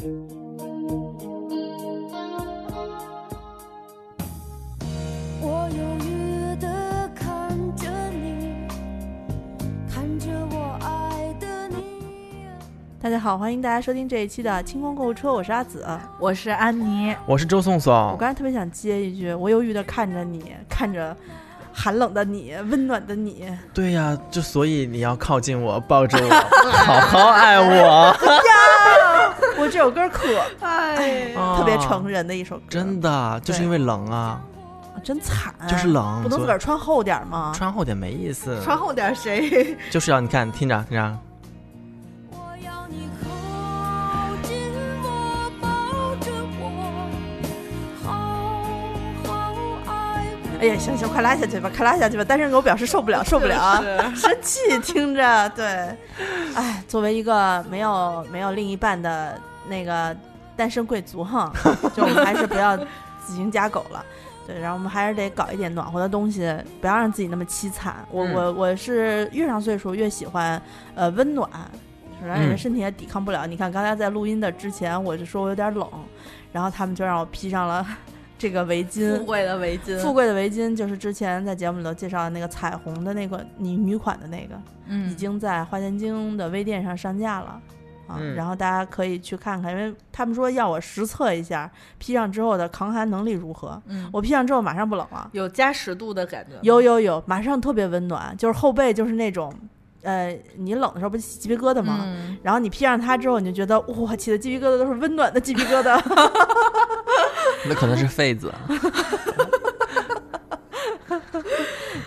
我犹豫地看着你，看着我爱的你。大家好，欢迎大家收听这一期的清空购物车，我是阿紫。我是安妮，我是周颂我，刚才特别想接一句，我犹豫的看着你，看着寒冷的你，温暖的你，对呀、就所以你要靠近我，抱着我，好好爱我，我这首歌可 哎，特别啊成人的一首歌，真的就是因为冷啊，真惨，就是冷，不能自个儿穿厚点吗？穿厚点没意思，穿厚点谁？就是要你看听着听着，我要你靠近我，抱着我，好好爱。哎呀，行行，快拉下去吧，快拉下去吧！单身狗表示受不了，受不了啊，生气，听着，对，哎，作为一个没有没有另一半的那个单身贵族哈，就我们还是不要自行加狗了。对，然后我们还是得搞一点暖和的东西，不要让自己那么凄惨。我、嗯我我是越上岁数越喜欢呃温暖，让人嗯身体也抵抗不了。你看刚才在录音的之前，我就说我有点冷，然后他们就让我披上了 这个围巾，富贵的围巾，富贵的围巾就是之前在节目里头介绍的那个彩虹的那个女女款的那个，嗯已经在花钱精的微店上上架了。啊，嗯然后大家可以去看看，因为他们说要我实测一下披上之后的抗寒能力如何。嗯，我披上之后马上不冷了，有加十度的感觉，有有有，马上特别温暖，就是后背就是那种，呃，你冷的时候不是起鸡皮疙瘩吗？嗯，然后你披上它之后，你就觉得哇，起的鸡皮疙瘩都是温暖的鸡皮疙瘩。那可能是痱子，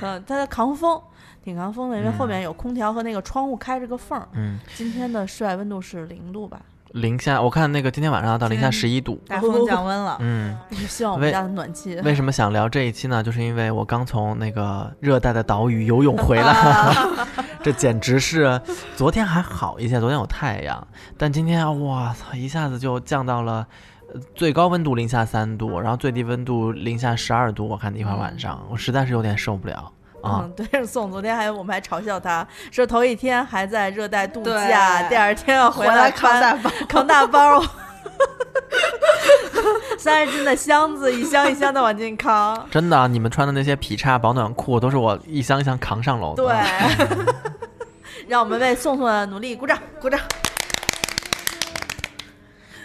嗯，它在抗风，挺抗风的，因为嗯后面有空调和那个窗户开着个缝儿。嗯，今天的室外温度是零度吧？零下，我看那个今天晚上要到零下十一度，大风降温了，嗯，希望我们家的暖气。为什么想聊这一期呢？就是因为我刚从那个热带的岛屿游泳回来，啊 这简直是昨天还好一些，昨天有太阳，但今天哇操，一下子就降到了。呃最高温度零下三度，然后最低温度零下十二度。我看一会儿晚上，我实在是有点受不了啊！嗯，对，宋昨天还我们还嘲笑他说头一天还在热带度假，第二天要回来来扛大包，扛大包，三十斤的箱子一箱一箱的往进扛。真的，你们穿的那些劈叉保暖裤都是我一箱一箱扛上楼的。对，让我们为宋宋的努力鼓掌，鼓掌。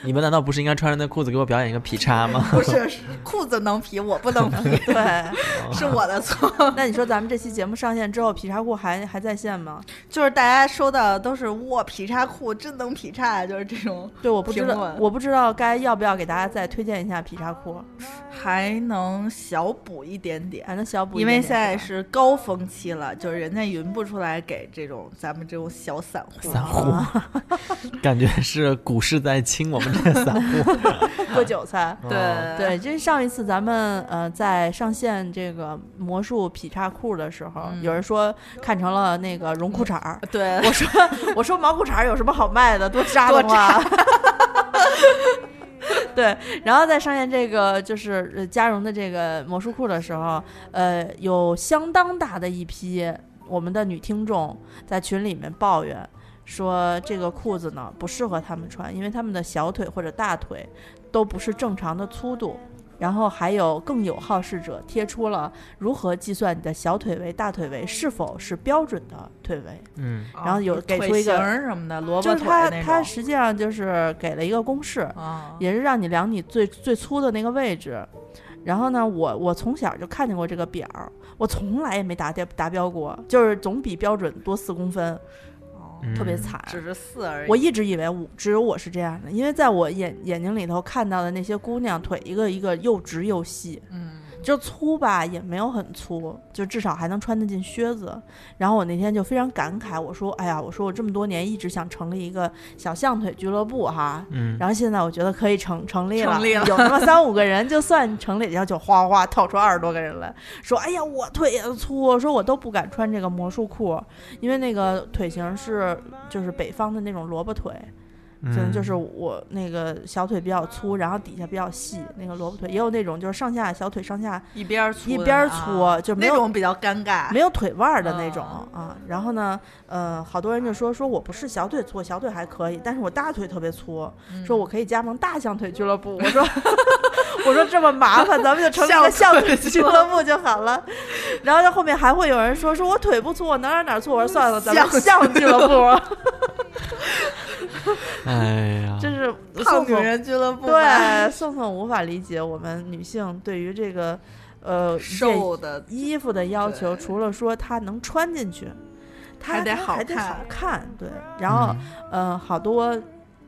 你们难道不是应该穿着那裤子给我表演一个劈叉吗？不是是裤子能劈，我不能劈，对，是我的错。那你说咱们这期节目上线之后，劈叉裤还还在线吗？就是大家收到的都是哇，劈叉裤真能劈叉，就是这种，对，我不知道，我不知道该要不要给大家再推荐一下劈叉裤，还能小补一点点。还能小补一因点因，为现在是高峰期了，就是人家匀不出来给这种咱们这种小散户。散户，感觉是股市在亲我们 散户。割韭菜。哦对对，这上一次咱们呃在上线这个魔术劈叉裤的时候，嗯有人说看成了那个绒裤衩儿，对，我说我说毛裤衩儿有什么好卖的，多扎的慌。对，然后在上线这个就是呃加绒的这个魔术裤的时候，呃，有相当大的一批我们的女听众在群里面抱怨说，这个裤子呢不适合他们穿，因为他们的小腿或者大腿都不是正常的粗度。然后还有更有好事者贴出了如何计算你的小腿围、大腿围是否是标准的腿围。嗯然后有给出一个腿型什么的，萝卜就是它，腿那种。它实际上就是给了一个公式，啊，也是让你量你最最粗的那个位置。然后呢，我我从小就看见过这个表儿，我从来也没达标达标过，就是总比标准多四公分，哦嗯特别惨。只是四而已。我一直以为我只有我是这样的，因为在我眼眼睛里头看到的那些姑娘腿一个一个又直又细，嗯，就粗吧也没有很粗，就至少还能穿得进靴子。然后我那天就非常感慨，我说：“哎呀，我说我这么多年一直想成立一个小象腿俱乐部哈。”嗯，然后现在我觉得可以成成立了，成立了有那么三五个人，就算成立，然后就哗哗哗套出二十多个人来，说：“哎呀，我腿也粗，说我都不敢穿这个魔术裤，因为那个腿型是就是北方的那种萝卜腿，可能就是嗯我那个小腿比较粗，然后底下比较细，那个萝卜腿，也有那种就是上下小腿上下一边儿粗一边儿粗啊就没有那种比较尴尬。没有腿腕儿的那种啊啊。然后呢，呃，好多人就说说我不是小腿粗，小腿还可以，但是我大腿特别粗，嗯说我可以加盟大象腿俱乐部。我说 我说这么麻烦，咱们就成立一个象腿俱乐部就好了。然后到后面还会有人说说我腿不粗，我哪哪哪儿粗？我说算了，咱们象象俱乐部。哎呀，这是胖女人俱乐部对宋宋无法理解我们女性对于这个呃瘦的衣服的要求，除了说它能穿进去，它还得好看看。对，然后嗯呃，好多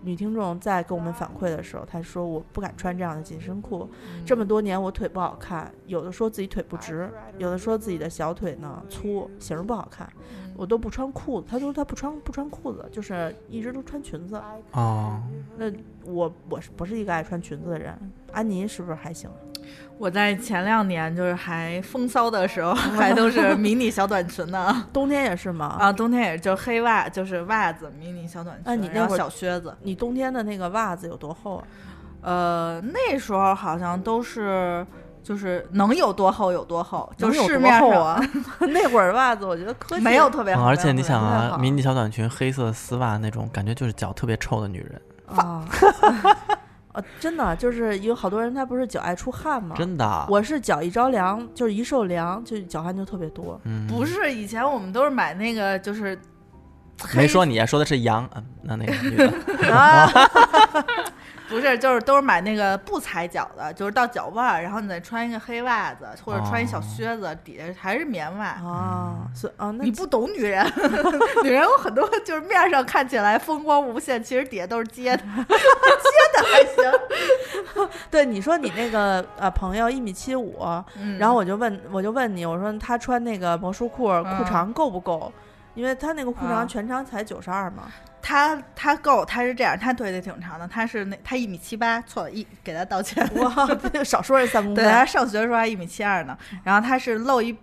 女听众在给我们反馈的时候，她说我不敢穿这样的紧身裤，这么多年我腿不好看，有的说自己腿不直，有的说自己的小腿呢粗，型儿不好看，我都不穿裤子。她说她不穿不穿裤子，就是一直都穿裙子。哦，那我我是不是一个爱穿裙子的人？安妮是不是还行？我在前两年就是还风骚的时候，还都是迷你小短裙呢。冬天也是吗？啊，冬天也是就黑袜，就是袜子，迷你小短裙，然后那你那会儿小靴子。你冬天的那个袜子有多厚啊？呃，那时候好像都是就是能有多厚有多厚，就市面上厚啊？那会儿袜子我觉得科技没有特别好。嗯而且你想啊，迷你小短裙、黑色丝袜那种，感觉就是脚特别臭的女人，啊，呃，真的就是有好多人他不是脚爱出汗吗？真的。啊我是脚一着凉，就是一受凉就脚汗就特别多。嗯，不是以前我们都是买那个就是没说你，说的是羊，嗯，那那个女的，啊，不是，就是都是买那个不踩脚的，就是到脚腕儿，然后你再穿一个黑袜子，或者穿一小哦靴子，底下还是棉袜。啊，所以啊，那你不懂女人，女人有很多就是面上看起来风光无限，其实底下都是接的，接的还行。对你说你那个呃朋友一米七五，嗯然后我就问我就问你，我说他穿那个魔术裤裤嗯长够不够？因为他那个裤啊长全长才九十二嘛。他他够，他是这样，他腿得挺长的，他是那他一米七八，错了，一给他道歉。哇，这少说人三公对，分。他上学的时候还一米七二呢，然后他是露一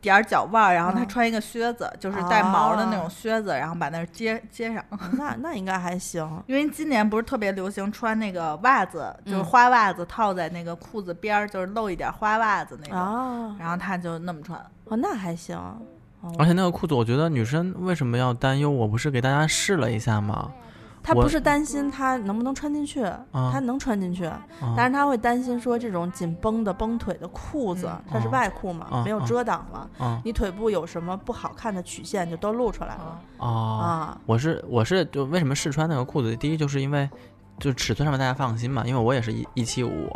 点儿脚腕儿，然后他嗯穿一个靴子，就是带毛的那啊种靴子，然后把那儿接接上。那那应该还行。因为今年不是特别流行穿那个袜子，就是嗯花袜子套在那个裤子边儿，就是露一点花袜子那种。啊，然后他就那么穿，哦，那还行。哦而且那个裤子，我觉得女生为什么要担忧？我不是给大家试了一下吗？我他不是担心他能不能穿进去，他能穿进去，啊但是他会担心说这种紧绷的绷腿的裤子，嗯它是嗯外裤嘛，嗯没有嗯遮挡了，啊你腿部有什么不好看的曲线就都露出来了啊！啊。我是我是就为什么试穿那个裤子？第一就是因为就尺寸上面大家放心嘛，因为我也是一一七五，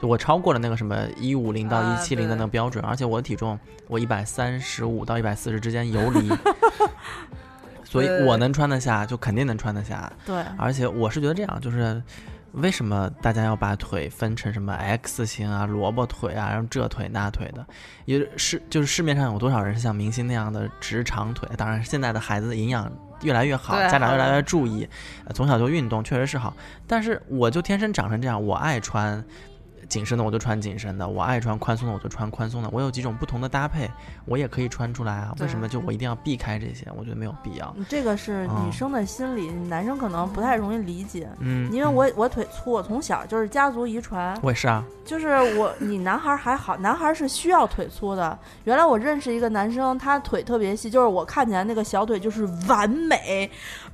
就我超过了那个什么一五零到一啊七零的那个标准，而且我的体重我一百三十五到一百四十之间游 离，所以我能穿得下，就肯定能穿得下。对，而且我是觉得这样，就是为什么大家要把腿分成什么 X 型啊、萝卜腿啊，然后这腿那腿的？也是就是市面上有多少人是像明星那样的直长腿？当然，现在的孩子营养越来越好，家长越来越注意，呃从小就运动，确实是好。但是我就天生长成这样，我爱穿。紧身的我就穿紧身的，我爱穿宽松的我就穿宽松的，我有几种不同的搭配，我也可以穿出来啊。为什么就我一定要避开这些？我觉得没有必要。这个是女嗯生的心理，男生可能不太容易理解。嗯，因为我我腿粗，我从小就是家族遗传，我也是啊，就是我你男孩儿还好，男孩儿是需要腿粗的。原来我认识一个男生，他腿特别细，就是我看起来那个小腿就是完美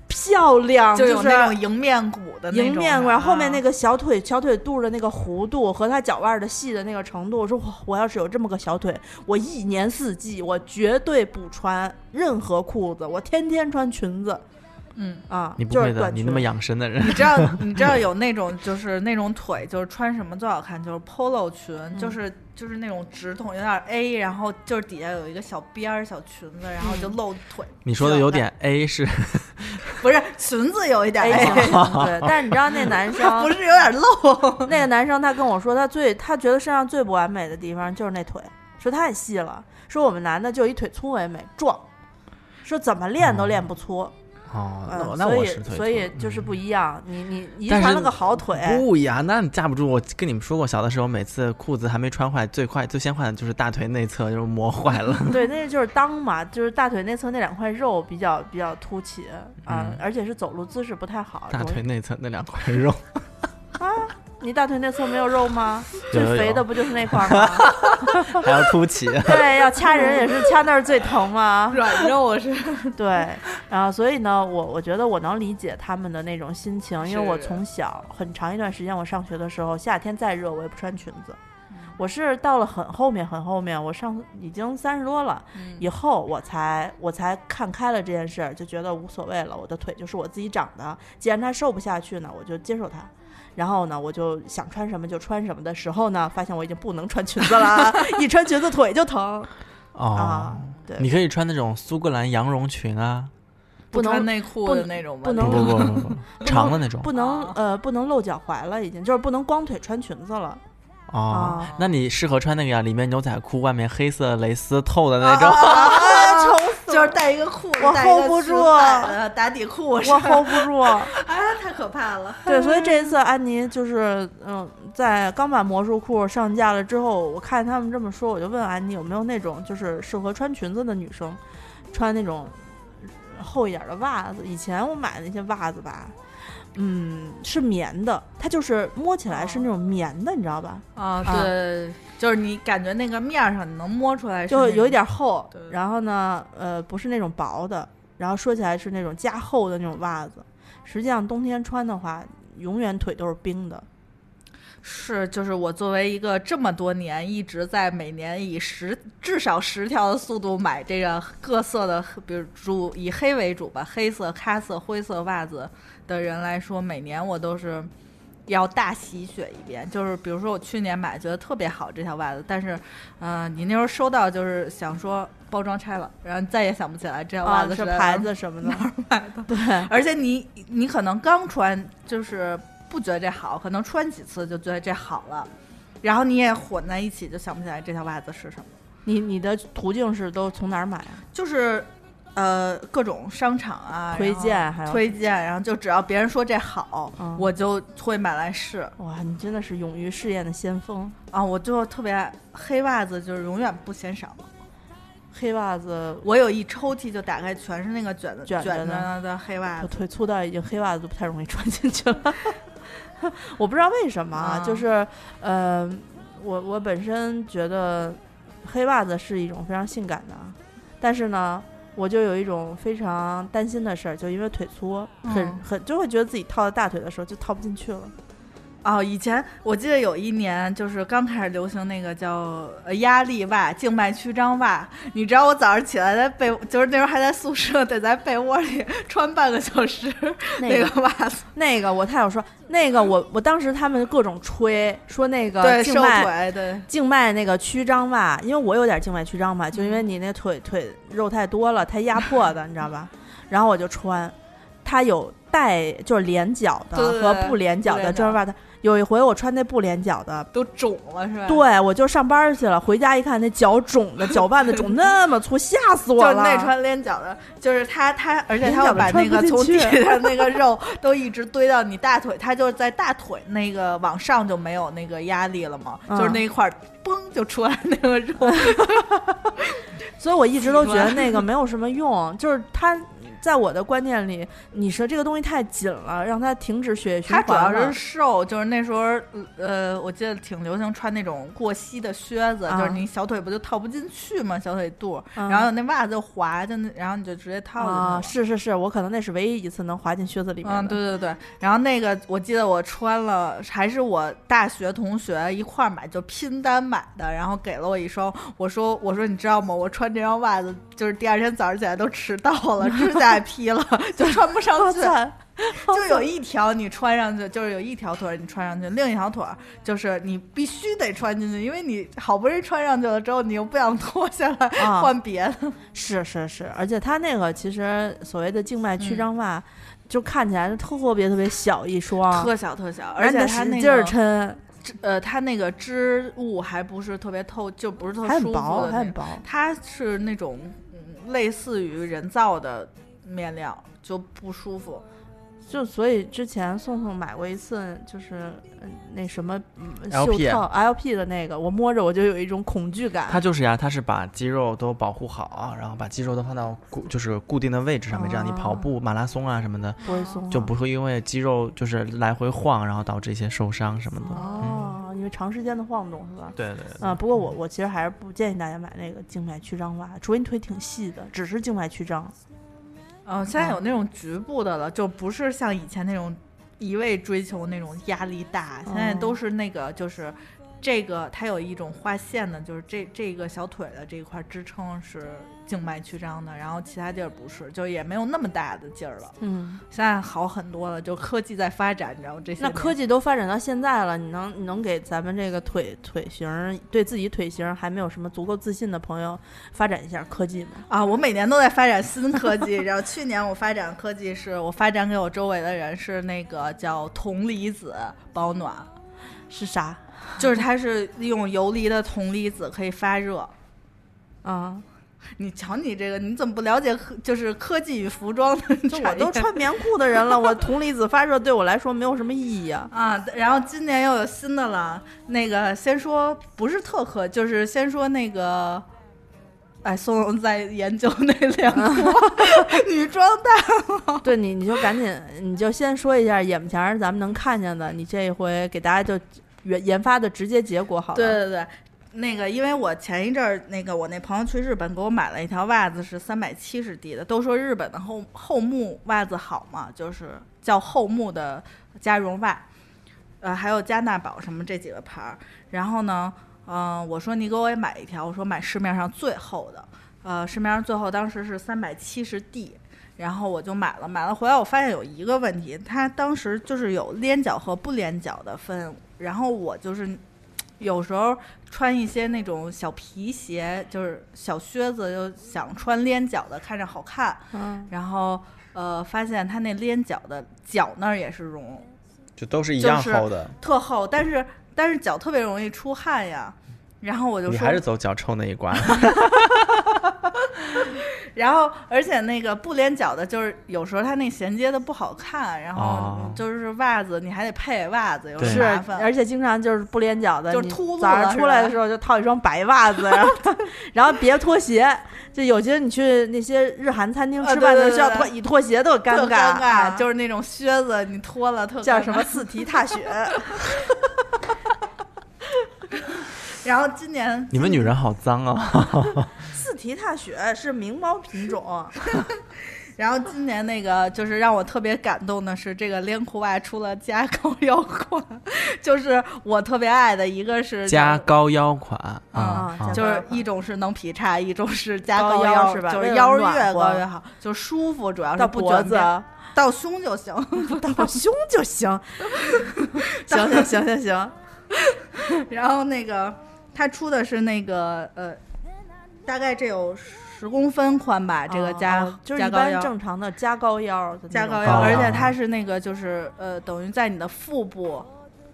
漂亮，就有是那种迎面骨的那种迎面骨，然后后面那个个小腿小腿肚的那个弧度和他脚腕的细的那个程度，我说哇，我要是有这么个小腿，我一年四季我绝对不穿任何裤子，我天天穿裙子。嗯。啊，你不会的，你那么养生的人。你，知道，你知道有那种就是那种腿，就是穿什么最好看，就是 polo 裙，嗯。就是就是那种直筒，有点 A，然后就是底下有一个小边儿、小裙子，然后就嗯露腿。你说的有点 A 是不是裙子有一点 A 型，对，但是你知道那男生不是有点露。那个男生他跟我说，他最他觉得身上最不完美的地方就是那腿，说太细了，说我们男的就以腿粗为美，壮，说怎么练都练不粗。哦，那嗯，我那所以我是腿所以就是嗯不一样。你你遗但是传了个好腿，不呀，那你架不住。我跟你们说过，小的时候每次裤子还没穿坏，最快最先坏的就是大腿内侧，就是磨坏了。对，那就是裆嘛，就是大腿内侧那两块肉比较比较凸起啊，嗯而且是走路姿势不太好。大容易腿内侧那两块肉，你大腿内侧没有肉吗？最肥的不就是那块儿吗？还要凸起。对，要掐人也是掐那儿最疼嘛。软肉是对，然后所以呢，我我觉得我能理解他们的那种心情，因为我从小很长一段时间，我上学的时候，夏天再热我也不穿裙子。我是到了很后面很后面，我上已经三十多了以后，我才我才看开了这件事儿，就觉得无所谓了。我的腿就是我自己长的，既然它瘦不下去呢，我就接受它。然后呢，我就想穿什么就穿什么的时候呢，发现我已经不能穿裙子了，一穿裙子腿就疼 哦啊，。对，你可以穿那种苏格兰羊绒裙啊，不能穿内裤的那种吧？不能不不不不不，长的那种。不能啊呃不能露脚踝了，已经就是不能光腿穿裙子了。哦啊，那你适合穿那个呀，里面牛仔裤，外面黑色蕾丝透的那种。啊，就是带一个裤子，我 hold 不住打底裤，我 hold 不住。啊，太可怕了。对，所以这一次安妮就是嗯，在刚把魔术裤上架了之后，我看他们这么说，我就问安妮有没有那种就是适合穿裙子的女生，穿那种厚一点的袜子。以前我买的那些袜子吧。嗯，是棉的，它就是摸起来是那种棉的，你知道吧？啊，啊对，就是你感觉那个面儿上你能摸出来是，就有一点厚，然后呢，呃，不是那种薄的，然后说起来是那种加厚的那种袜子。实际上冬天穿的话，永远腿都是冰的。是，就是我作为一个这么多年一直在每年以十至少十条的速度买这个各色的，比如主以黑为主吧，黑色、咖色、灰色袜子的人来说，每年我都是要大洗血一遍。就是比如说我去年买觉得特别好这条袜子，但是，呃，你那时候收到就是想说包装拆了，然后再也想不起来这条袜啊，子在是牌子什么的，买的。对，而且你你可能刚穿就是不觉得这好，可能穿几次就觉得这好了，然后你也混在一起就想不起来这条袜子是什么。你你的途径是都从哪儿买啊？就是呃各种商场啊推荐还有推荐，然后就只要别人说这好，嗯我就会买来试哇，你真的是勇于试验的先锋。啊。我就特别黑袜子，就是永远不嫌少。黑袜子，我有一抽屉就打开全是那个卷的卷的着的黑袜子。我腿粗到已经黑袜子都不太容易穿进去了。我不知道为什么，啊就是呃，我我本身觉得黑袜子是一种非常性感的，但是呢。我就有一种非常担心的事儿，就因为腿粗，很嗯很就会觉得自己套在大腿的时候就套不进去了。哦，以前我记得有一年，就是刚开始流行那个叫呃压力袜、静脉曲张袜。你知道我早上起来在被，就是那时候还在宿舍，得在被窝里 穿半个小时那那个个袜子，那个我太有说，那个我我当时他们各种吹说那个对，静脉腿，对，静脉那个曲张袜，因为我有点静脉曲张嘛，就因为你那腿腿肉太多了，太压迫的，你知道吧？然后我就穿，它有带就是连脚的和不连脚的专门袜。它有一回我穿那不连脚的。都肿了是吧？，对，我就上班去了，回家一看，那脚肿的，脚腕子肿那么粗，吓死我了。就是那穿连脚的，就是他他，而且他会连脚的穿把那个从底下那个肉都一直堆到你大腿，他就是在大腿那个往上就没有那个压力了嘛，就是嗯那一块儿嘣就出来那个肉。所以我一直都觉得 那个没有什么用，就是它在我的观念里，你说这个东西太紧了，让它停止血液循环。它主要是瘦，就是那时候，呃，我记得挺流行穿那种过膝的靴子，啊就是你小腿不就套不进去吗，小腿肚，嗯然后那袜子就滑，就那，然后你就直接套进去了。啊，是是是，我可能那是唯一一次能滑进靴子里面的。嗯，对对对，然后那个我记得我穿了，还是我大学同学一块儿买，就拼单买的，然后给了我一双，我说我说你知道吗？我穿这双袜子，就是第二天早上起来都迟到了，指 甲也劈了，就穿不上去。就有一条你穿上去，就是有一条腿儿你穿上去，另一条腿儿就是你必须得穿进去，因为你好不容易穿上去了之后，你又不想脱下来 啊换别的。是是是，而且它那个其实所谓的静脉曲嗯张袜，就看起来就特别特别小一双，特小特小，而而且且它那使劲抻，呃，它那个织物还不是特别透，就不是特还舒服很薄，的那种，还很薄。它是那种嗯类似于人造的面料，就不舒服。就所以之前宋宋买过一次，就是嗯那什么嗯袖套 LP 的那个，我摸着我就有一种恐惧感。它就是呀，它是把肌肉都保护好，然后把肌肉都放到固就是固定的位置上面，这样你跑步、马拉松啊什么的，不会松啊，就不会因为肌肉就是来回晃，然后导致一些受伤什么的。哦，因为长时间的晃动是吧？对对对，啊，不过我我其实还是不建议大家买那个静脉曲张袜，除非你腿挺细的，只是静脉曲张。嗯、现在有那种局部的了，就不是像以前那种一味追求那种压力大，现在都是那个就是。这个它有一种划线的，就是这这个小腿的这一块支撑是静脉曲张的，然后其他地儿不是，就也没有那么大的劲儿了。嗯，现在好很多了，就科技在发展，你知道吗？这些那科技都发展到现在了，你能你能给咱们这个腿腿型儿对自己腿型儿还没有什么足够自信的朋友发展一下科技吗？啊，我每年都在发展新科技。然后去年我发展科技是我发展给我周围的人是那个叫铜离子保暖，是啥？就是它是利用游离的铜离子可以发热。啊，你瞧你这个，你怎么不了解科就是科技与服装的 就我都穿棉裤的人了，我铜离子发热对我来说没有什么意义啊。啊，然后今年又有新的了。那个先说不是特科，就是先说那个，哎，宋总在研究那两个 女装大佬对你，你就赶紧，你就先说一下眼前儿咱们能看见的，你这一回给大家就研研发的直接结果好。对对对，那个因为我前一阵儿那个我那朋友去日本给我买了一条袜子，是三百七十 D 的。都说日本的厚厚木袜子好嘛，就是叫厚木的加绒袜，呃，还有加纳宝什么这几个牌儿。然后呢，嗯、我说你给我也买一条，我说买市面上最厚的，呃，市面上最厚当时是三百七十 D。然后我就买了，买了回来我发现有一个问题，它当时就是有连脚和不连脚的分，然后我就是有时候穿一些那种小皮鞋，就是小靴子，就想穿连脚的，看着好看。嗯，然后呃，发现它那连脚的脚那儿也是绒，就都是一样就是厚的。特厚，但是但是脚特别容易出汗呀。然后我就说你还，是走脚臭那一关，然后而且那个不连脚的，就是有时候它那衔接的不好看，然后哦就是袜子你还得配袜子，有麻，烦。而且经常就是不连脚的，就是秃噜早上出来的时候就套一双白袜子，然后 然后别拖鞋。就有些你去那些日韩餐厅啊吃饭的时候，对对对脱一脱鞋特尴尬尴啊就是那种靴子你脱了特叫什么四蹄踏雪。然后今年你们女人好脏啊！四蹄踏雪是名猫品种 然后今年那个就是让我特别感动的是，这个连裤袜出了加高腰款，就是我特别爱的一个是加高腰款啊就是一种是能劈叉，一种是加高腰腰是吧就是腰越高越好，就舒服，主要是脖子到胸就行。到胸就行。行行行行行，然后那个他出的是那个呃，大概这有十公分宽吧，这个加、哦就是一般。正常的加高腰加高腰，哦而且它是那个就是呃，等于在你的腹部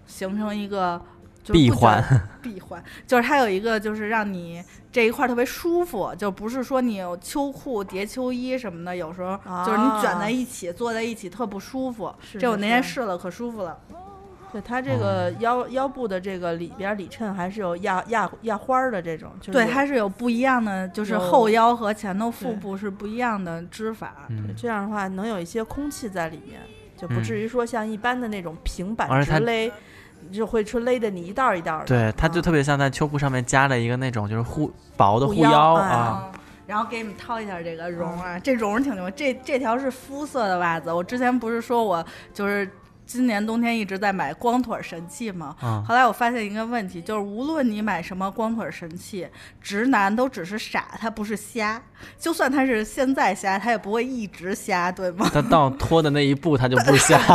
形成一个就闭环，闭环，就是它有一个就是让你这一块儿特别舒服，就不是说你有秋裤叠秋衣什么的，有时候就是你卷在一起、坐在一起特不舒服。是这我那天试了，可舒服了。对它这个腰腰部的这个里边里衬还是有压压压花儿的这种，就是对，有它是有不一样的，就是后腰和前头腹部是不一样的织法。对，这样的话能有一些空气在里面，就不嗯至于说像一般的那种平板它直勒，就会出勒的你一道儿一道儿的。对，它就啊特别像在秋裤上面加了一个那种就是护薄的护腰护腰哎啊，嗯然后给你们掏一下这个绒啊，这绒挺牛。这这条是肤色的袜子，我之前不是说我就是今年冬天一直在买光腿神器嘛？嗯后来我发现一个问题，就是无论你买什么光腿神器，直男都只是傻，他不是瞎。就算他是现在瞎，他也不会一直瞎，对吗？他到脱的那一步他就不瞎，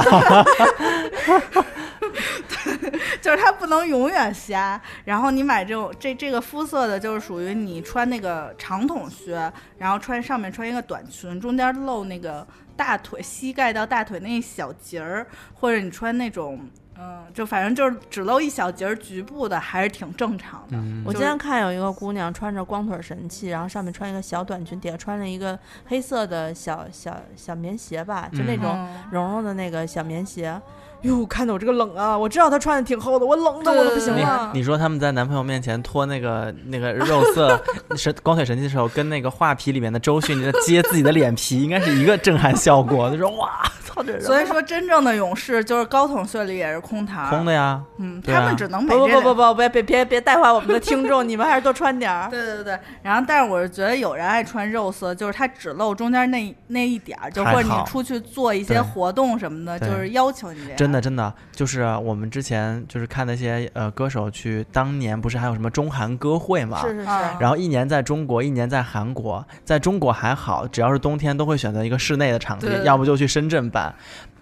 就是它不能永远瞎。然后你买这种这这个肤色的，就是属于你穿那个长筒靴，然后穿上面穿一个短裙，中间露那个大腿膝盖到大腿那一小截儿，或者你穿那种嗯，就反正就是只露一小截儿局部的，还是挺正常的。嗯我今天看有一个姑娘穿着光腿神器，然后上面穿一个小短裙，底下穿了一个黑色的小小小棉鞋吧，就那种嗯绒绒的那个小棉鞋。哟，看得我这个冷啊！我知道他穿的挺厚的，我冷的我都不行了。你说他们在男朋友面前脱那个那个肉色 神光腿神器的时候，跟那个画皮里面的周迅在揭自己的脸皮，应该是一个震撼效果。他说哇，操这人所以说，真正的勇士就是高筒靴里也是空膛空的呀，嗯，啊他们只能美不不不不不，别别别别带坏我们的听众，你们还是多穿点儿。对对对，然后但是我是觉得有人爱穿肉色，就是它只露中间那那一点儿，就或者你出去做一些活动什么的，就是要求你这样。真的真的就是我们之前就是看那些呃歌手去，当年不是还有什么中韩歌会嘛？是是是，啊然后一年在中国，一年在韩国。在中国还好，只要是冬天都会选择一个室内的场地对，要不就去深圳办。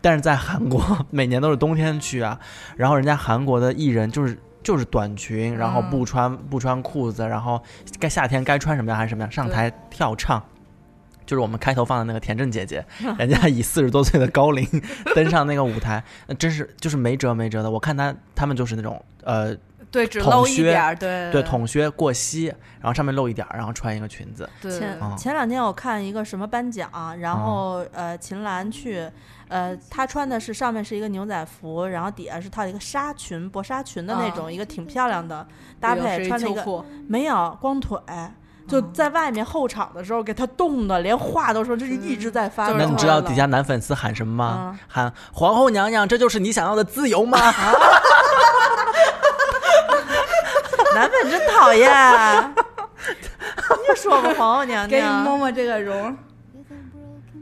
但是在韩国，每年都是冬天去啊。然后人家韩国的艺人就是就是短裙，然后嗯不穿不穿裤子，然后该夏天该穿什么样还是什么样，上台跳唱。就是我们开头放的那个田震姐姐，人家以四十多岁的高龄 登上那个舞台，那真是就是没辙没辙的。我看她他们就是那种呃对，只露一点儿，对对筒靴过膝，然后上面露一点儿，然后穿一个裙子。对前啊前两天我看一个什么颁奖，然后、呃秦岚去，呃她穿的是上面是一个牛仔服，然后底下是套一个纱裙薄纱裙的那种，一个挺漂亮的搭配，穿了一个个没有光腿。就在外面候场的时候，给她冻的连话都说，这是一直在发抖。那你知道底下男粉丝喊什么吗？嗯喊皇后娘娘，这就是你想要的自由吗？男粉真讨厌，你说吧，皇后娘娘给你摸，摸这个绒，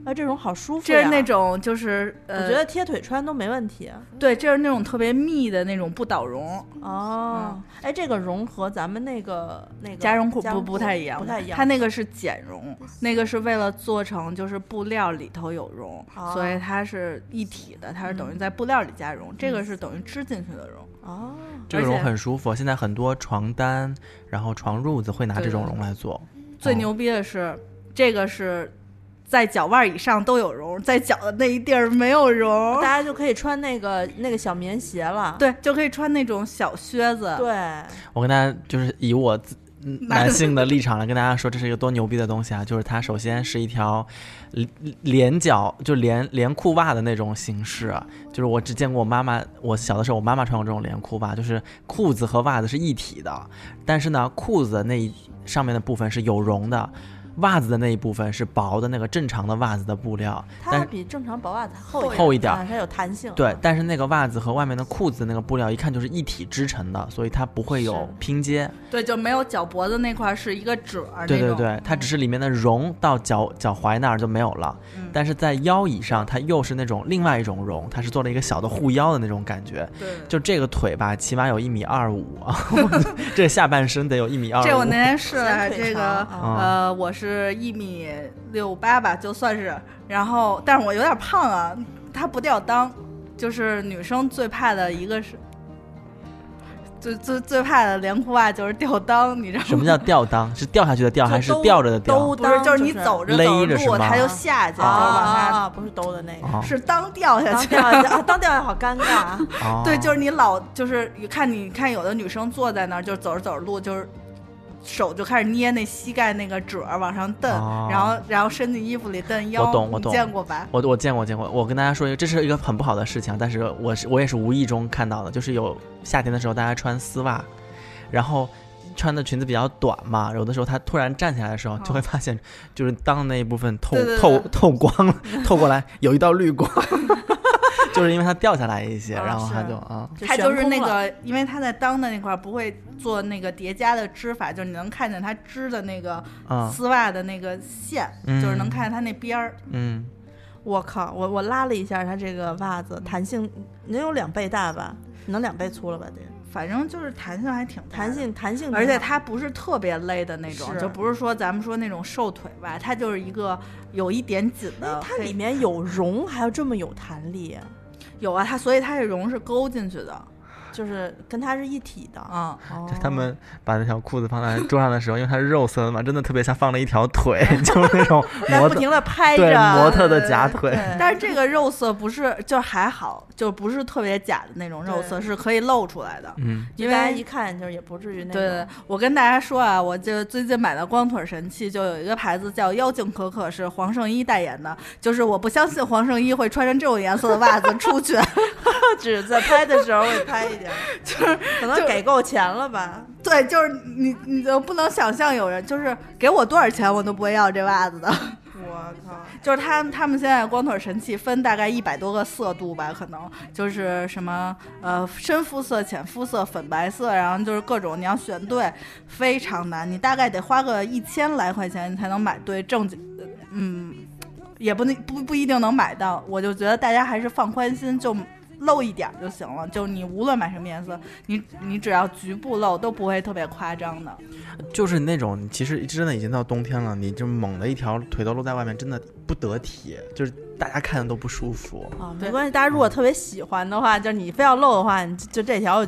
啊，这种好舒服这是那种就是我呃，觉得贴腿穿都没问题。对，这是那种特别密的那种不倒绒，哦，哎，这个绒和咱们那个那个加绒裤不不太一样，不太一样。它那个是减绒，那个是为了做成就是布料里头有绒，哦所以它是一体的，它是等于在布料里加绒，这个是等于织进去的绒。哦，这个绒很舒服。现在很多床单，然后床褥子会拿这种绒来做。哦最牛逼的是，这个是在脚腕以上都有绒，在脚的那一地儿没有绒大。家就可以穿那个那个小棉鞋了。对，就可以穿那种小靴子。对，我跟大家就是以我自嗯男性的 立场来跟大家说，这是一个多牛逼的东西啊！就是它首先是一条连连脚就连连裤袜的那种形式啊，就是我只见过我妈妈，我小的时候我妈妈穿过这种连裤袜，就是裤子和袜子是一体的，但是呢，裤子那一上面的部分是有绒的。袜子的那一部分是薄的那个正常的袜子的布料，它比正常薄袜子厚厚一点啊它有弹性。对，但是那个袜子和外面的裤子的那个布料一看就是一体织成的，所以它不会有拼接。对，就没有脚脖子那块是一个褶儿。对对对，它只是里面的绒到脚脚踝那儿就没有了，嗯但是在腰以上，它又是那种另外一种绒，它是做了一个小的护腰的那种感觉。对就这个腿吧，起码有一米二五啊，这下半身得有一米二五。这我那天试了，这个呃，我是一米六八吧，就算是，然后但是我有点胖啊，它不掉裆，就是女生最怕的一个是。最最最怕的连裤袜就是掉裆，你知道吗？什么叫掉裆？是掉下去的掉，还是兜吊着的吊兜？不是，就是你走着勒走着路，它就下去，就是啊往啊！不是兜的那个，哦是裆掉下去。当掉下去 啊，当掉下去好尴尬对，就是你老就是看你看有的女生坐在那儿，就是走着走着路，就是手就开始捏那膝盖那个褶儿往上蹬，哦。然后然后伸进衣服里蹬腰。你我懂。我懂见过吧？我我见过见过，我跟大家说一个，这是一个很不好的事情啊，但是我是我也是无意中看到的，就是有夏天的时候大家穿丝袜，然后穿的裙子比较短嘛，有的时候他突然站起来的时候，就会发现就是裆那一部分透透透光了，透过来有一道绿光，就是因为它掉下来一些，啊然后它就啊，它就是那个，因为它在裆的那块儿不会做那个叠加的织法，就是你能看见它织的那个嗯丝袜的那个线，嗯就是能看见它那边儿。嗯，我靠，我我拉了一下它这个袜子，弹性能有两倍大吧？能两倍粗了吧？得反正就是弹性还挺弹，性弹性，而且它不是特别勒的那种，就不是说咱们说那种瘦腿袜，它就是一个有一点紧的。它里面有绒，还有这么有弹力。有啊，它所以它这绒是勾进去的。就是跟它是一体的。啊，哦就他们把那条裤子放在桌上的时候，因为它是肉色的嘛，真的特别像放了一条腿，就是那种 模特在不停的拍对着，模特的假腿。对但是这个肉色不是，就还好，就不是特别假的那种肉色，是可以露出来的。嗯，因为大家一看就是也不至于那对对种，我跟大家说啊，我就最近买的光腿神器，就有一个牌子叫妖精可可，是黄圣依代言的。就是我不相信黄圣依会穿成这种颜色的袜子出去。只是在拍的时候会拍一点，就是可能给够钱了吧。对，就是你，你就不能想象有人就是给我多少钱我都不会要这袜子的。我靠，就是他们他们现在光腿神器分大概一百多个色度吧，可能就是什么呃深肤色、浅肤色、粉白色，然后就是各种你要选对，非常难，你大概得花个一千来块钱你才能买对正经，呃嗯，也不能不不一定能买到。我就觉得大家还是放宽心，就露一点儿就行了。就你无论买什么颜色，你你只要局部露都不会特别夸张的。就是那种其实真的已经到冬天了，你就猛的一条腿都露在外面，真的不得体，就是大家看着都不舒服。啊，对没关系，大家如果特别喜欢的话，就是你非要露的话，你就就这条，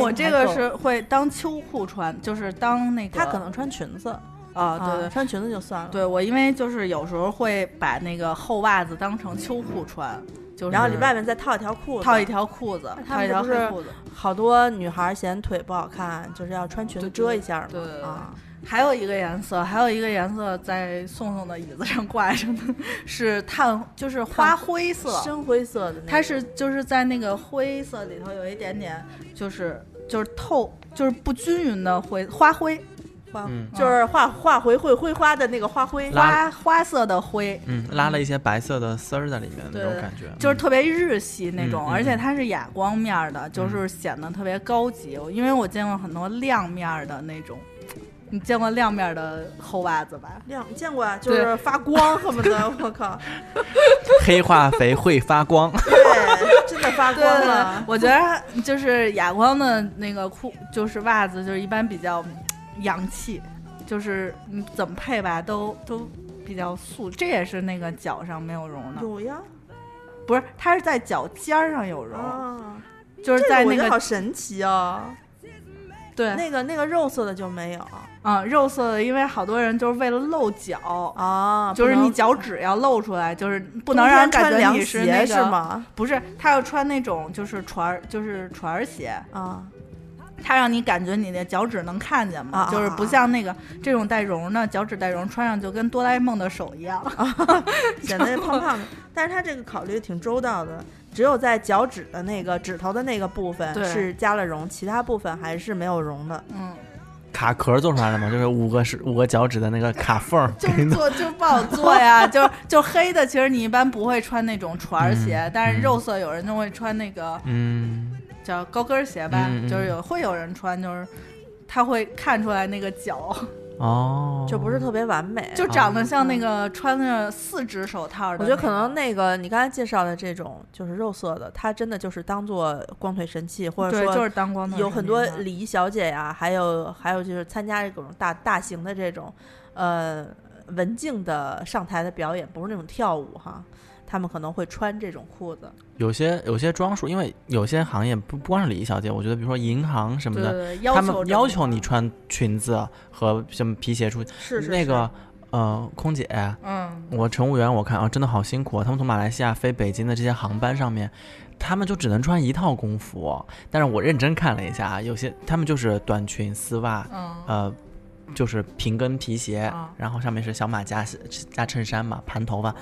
我这个是会当秋裤穿，就是当那个他可能穿裙子啊，对对。穿裙子就算了。对我，因为就是有时候会把那个厚袜子当成秋裤穿，就是然后你外面再套一条裤子，套一条裤子，套一条黑裤子。好多女孩嫌腿不好看，就是要穿裙子遮一下嘛。对对对啊，还有一个颜色，还有一个颜色在宋宋的椅子上挂着呢，是炭，就是花灰色。深灰色的它是就是在那个灰色里头有一点点，就是就是透，就是不均匀的灰花灰花，嗯就是画画回会挥花的那个花灰。花花色的灰，嗯，拉了一些白色的丝儿在里面，那种感觉，就是特别日系那种，而且它是哑光面儿的，就是显得特别高级。因为我见过很多亮面儿的那种，你见过亮面儿的厚袜子吧？亮见过啊，就是发光，恨不得我靠，黑化肥会发光。对，真的发光了。我觉得就是哑光的那个裤，就是袜子，就是一般比较洋气，就是你怎么配吧，都都比较素。这也是那个脚上没有绒的，有呀，不是，它是在脚尖儿上有绒，啊，就是在那个好神奇哦。对，那个那个肉色的就没有嗯，肉色的，因为好多人就是为了露脚。啊，就是你脚趾要露出来，就是不能让人感觉你是鞋那个？是吗？不是，他要穿那种就是船儿，就是船儿鞋，啊，他让你感觉你的脚趾能看见吗，啊就是不像那个这种带绒的脚趾带绒，穿上就跟哆啦 A 梦的手一样。显得胖胖的。但是它这个考虑挺周到的，只有在脚趾的那个指头的那个部分是加了绒，其他部分还是没有绒的。嗯，卡壳做出来了吗？就是五个是五个脚趾的那个卡缝儿，就是做 就不好做呀，就是就黑的，其实你一般不会穿那种船儿鞋，嗯但是嗯。肉色有人就会穿那个嗯，叫高跟鞋吧，嗯嗯就是有会有人穿，就是他会看出来那个脚，哦，就不是特别完美。就长得像那个穿着四指手套的那种。我觉得可能那个你刚才介绍的这种就是肉色的，它真的就是当做光腿神器，或者说，就说是当光腿有很多礼仪小姐呀，还有还有就是参加这种大大型的这种呃文静的上台的表演，不是那种跳舞哈，他们可能会穿这种裤子。有些有些装束，因为有些行业不不光是礼仪小姐，我觉得比如说银行什么的，对对对，他们要求你穿裙子和什么皮鞋出去。是是那个呃，空姐，嗯，我乘务员我看啊，真的好辛苦啊。他们从马来西亚飞北京的这些航班上面，他们就只能穿一套工服。但是我认真看了一下啊，有些他们就是短裙、丝袜，嗯呃，就是平跟皮鞋，啊然后上面是小马甲加衬衫嘛，盘头发。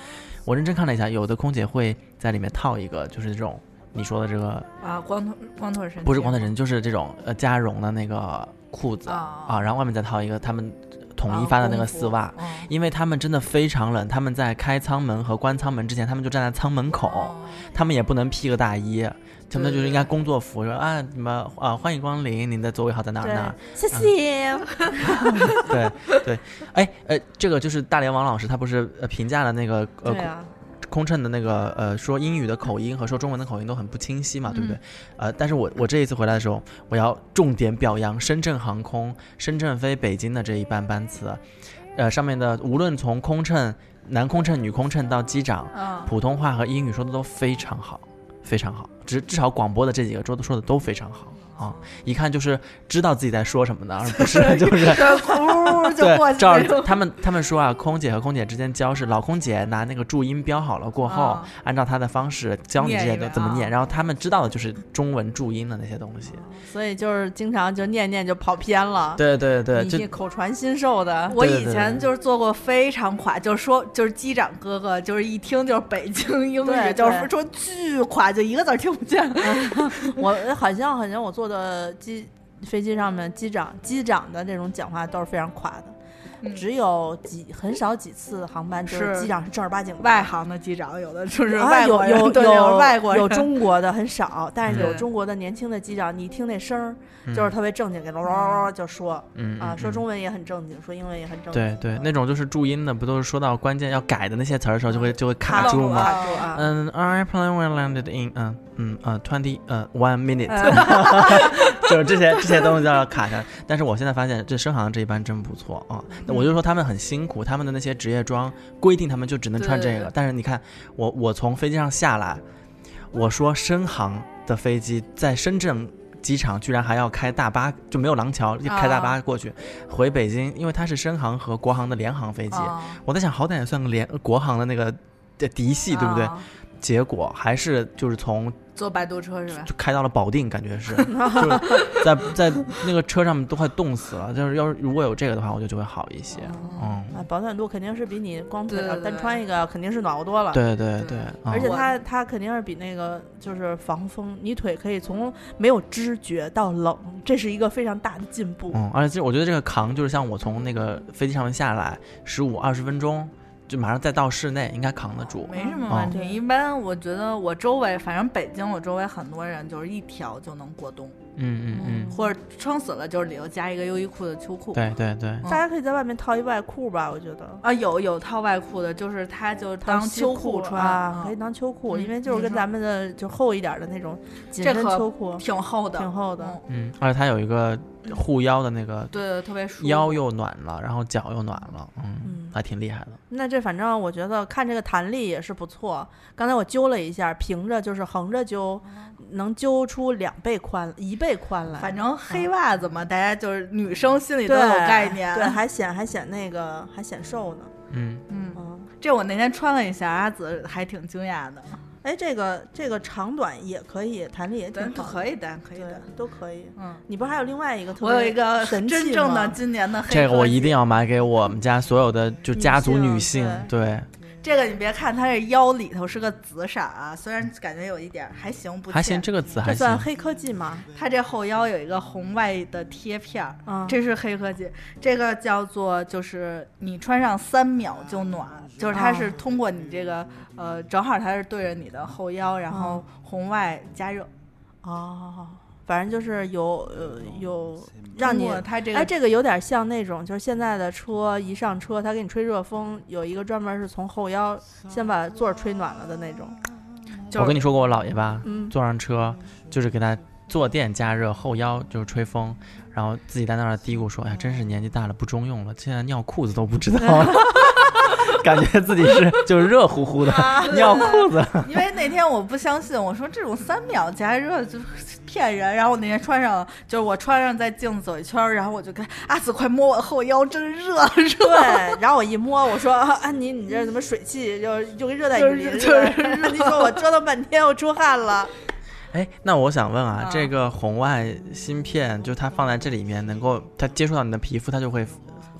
我认真看了一下，有的空姐会在里面套一个，就是这种你说的这个啊，光腿光腿神器不是光腿神，就是这种呃加绒的那个裤子啊啊，然后外面再套一个他们统一发的那个丝袜。嗯因为他们真的非常冷，他们在开舱门和关舱门之前，他们就站在舱门口，哦他们也不能披个大衣，他们就是应该工作服，说啊什么啊欢迎光临，您的座位号在哪儿哪儿。谢谢。对对，哎呃，这个就是大连王老师，他不是呃评价了那个呃空乘的那个呃说英语的口音和说中文的口音都很不清晰嘛，对不对？呃，但是我我这一次回来的时候，我要重点表扬深圳航空深圳飞北京的这一班班次，呃，上面的无论从空乘男空乘、女空乘到机长，嗯，普通话和英语说的都非常好，非常好，至至少广播的这几个说的说的都非常好。啊，一看就是知道自己在说什么的，而不是就是 呼就过对，去照着他们他们说啊，空姐和空姐之间教是老空姐拿那个注音标好了过后，啊按照她的方式教你这些念一遍的怎么念，啊然后他们知道的就是中文注音的那些东西。所以就是经常就念念就跑偏了。对对对，就你口传心授的，我以前就是做过非常垮，就是说就是机长哥哥，就是一听就是北京英语，就是说巨垮，就一个字听不见。我好像好像我坐的机飞机上面机长机长的这种讲话都是非常垮的，只有几很少几次航班就是。是机长是正儿八经的。外行的机长有的 就是啊外国人，对有有有外国人。有中国的很少，但是有中国的年轻的机长，你一听那声儿嗯。就是特别正经，给喽喽喽喽就说啊，说中文也很正经，说英文也很正经，对对，那种就是注音的，不都是说到关键要改的那些词儿的时候，就会就会卡卡住吗？卡住啊，嗯，our plane will landed in 嗯嗯呃 twenty 呃 one minute，嗯。就是这些这些东西都要卡下。但是我现在发现这深航这一班真不错啊，那我就说他们很辛苦，他们的那些职业装规定他们就只能穿这个。但是你看我我从飞机上下来，我说深航的飞机在深圳。机场居然还要开大巴，就没有廊桥，就开大巴过去、回北京，因为它是深航和国航的联航飞机。啊我在想，好歹也算个联国航的那个的嫡系，对不对？啊结果还是就是从坐摆渡车是吧？就开到了保定，感觉是，就是在在那个车上面都快冻死了。就是要是如果有这个的话，我觉得就会好一些。嗯，啊，保暖度肯定是比你光腿单穿一个肯定是暖和多了。对对对对，而且嗯它它肯定是比那个就是防风，你腿可以从没有知觉到冷，这是一个非常大的进步。嗯，而且其实我觉得这个扛就是像我从那个飞机上面下来十五二十分钟，就马上再到室内，应该扛得住。没什么嗯问题。对一般我觉得我周围，反正北京我周围很多人就是一条就能过冬，嗯嗯嗯，或者撑死了就是里头加一个优衣库的秋裤。对对对，嗯大家可以在外面套一外裤吧，我觉得。啊，有有套外裤的，就是它就当秋裤穿，可以当秋裤，嗯因为就是跟咱们的就厚一点的那种紧身秋裤，挺厚的，挺厚的嗯嗯，而且它有一个护腰的那个，对对，特别舒服。腰又暖了，然后脚又暖了，嗯嗯，还挺厉害的。那这反正我觉得看这个弹力也是不错。刚才我揪了一下，平着就是横着揪，能揪出两倍宽、一倍宽来。反正黑袜子嘛，大家就是女生心里都有概念。对，还显还显那个还显瘦呢。嗯，嗯，嗯，这我那天穿了一下，阿紫还挺惊讶的。哎，这个这个长短也可以，弹力也挺，好，可以的，可以的。，都可以。嗯，你不是还有另外一个特我别有一个神器真正的吗今年的黑这个我一定要买给我们家所有的就家族女性，对，这个你别看它这腰里头是个紫色啊，虽然感觉有一点儿还行不还行，这个紫还算黑科技吗？它这后腰有一个红外的贴片儿，嗯，这是黑科技，这个叫做就是你穿上三秒就暖，就是它是哦通过你这个呃，正好它是对着你的后腰，然后红外加热，哦，反正就是有呃有让你哎，这个这个有点像那种，就是现在的车一上车，它给你吹热风，有一个专门是从后腰先把座儿吹暖了的那种。就是我跟你说过我姥爷吧，嗯，坐上车就是给他坐垫加热，后腰就是吹风，然后自己在那儿嘀咕说：“哎呀，真是年纪大了不中用了，现在尿裤子都不知道了。” 感觉自己是就是热乎乎的 尿裤子，因为那天我不相信，我说这种三秒加热就是骗人。然后我那天穿上，就是我穿上在镜子走一圈儿，然后我就跟阿紫快摸我后腰，真热 热。对，然后我一摸，我说啊安妮，你这怎么水汽就就跟热带雨林似的？安妮说我折腾半天，我出汗了。哎，那我想问啊，啊这个红外芯片就它放在这里面，能够它接触到你的皮肤，它就会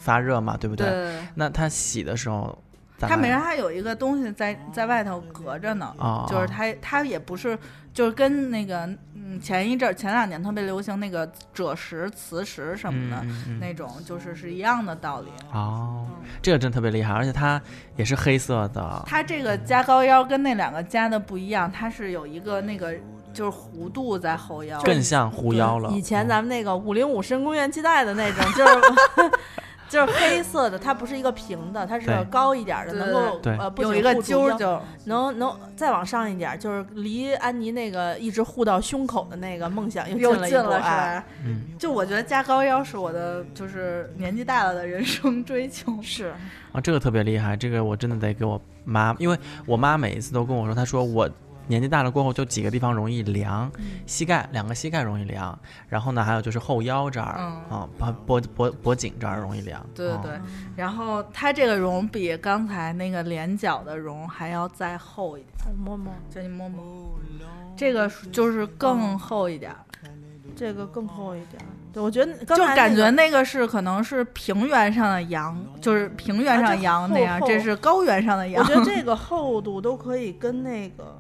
发热嘛，对不对？对，那它洗的时候，它没让它有一个东西在在外头隔着呢，哦，就是它它也不是，就是跟那个嗯前一阵儿前两年特别流行那个赭石、磁石什么的。嗯嗯嗯。那种就是是一样的道理，哦，这个真特别厉害，而且它也是黑色的，它这个加高腰跟那两个加的不一样，它是有一个那个就是弧度在后腰，更像护腰了。以前嗯。咱们那个五零五深宫院系带的那种，就是 就是黑色的，它不是一个平的，它是高一点的，能够呃有一个护住腰揪能能再往上一点，就是离安妮那个一直护到胸口的那个梦想又又近了一步，近了是哎吧？嗯，就我觉得加高腰是我的，就是年纪大了的人生追求。是，啊，这个特别厉害，这个我真的得给我妈，因为我妈每一次都跟我说，她说我年纪大了过后就几个地方容易凉，嗯膝盖两个膝盖容易凉，然后呢还有就是后腰这儿、嗯啊，脖脖脖脖颈这儿容易凉。啊对对对，然后它这个绒比刚才那个连角的绒还要再厚一点，我摸摸，叫你摸摸，这个就是更厚一点儿，这个更厚一点儿。对，我觉得就才那个感觉那个是可能是平原上的羊，就是平原上羊那样，啊这厚这是高原上的羊我觉，得这个厚度都可以跟那个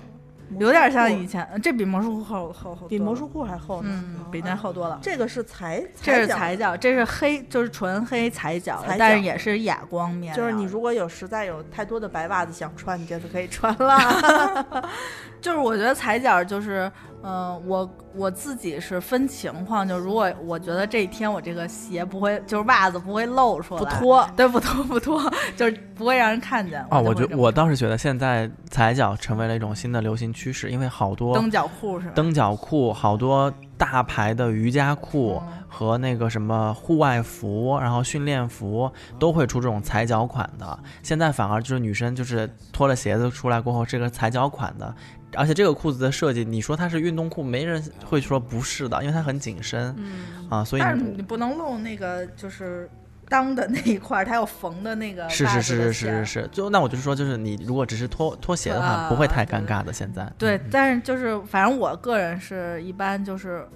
有点像以前，这比魔术裤厚厚厚，比魔术，裤还厚呢。嗯，比那厚多了。这个是踩，这是角踩脚，这是黑，就是纯黑踩脚但是也是哑光面。就是你如果有实在有太多的白袜子想穿，你这次可以穿了。就是我觉得踩脚就是，呃，我我自己是分情况，就如果我觉得这一天我这个鞋不会，就是袜子不会露出来，不脱，对，不脱 不脱，就是不会让人看见。哦，我觉我倒是觉得现在踩脚成为了一种新的流行趋势，因为好多蹬脚裤是吧？蹬脚裤，好多大牌的瑜伽裤嗯和那个什么户外服，然后训练服都会出这种踩脚款的。现在反而就是女生就是脱了鞋子出来过后，这个踩脚款的，而且这个裤子的设计，你说它是运动裤，没人会说不是的，因为它很紧身嗯，啊，所以但是你你不能露那个就是裆的那一块儿，它有缝的那个是袜是是是是是是，就那我就是说，就是你如果只是脱脱鞋的话，啊不会太尴尬的。现在对嗯，但是就是反正我个人是一般就是，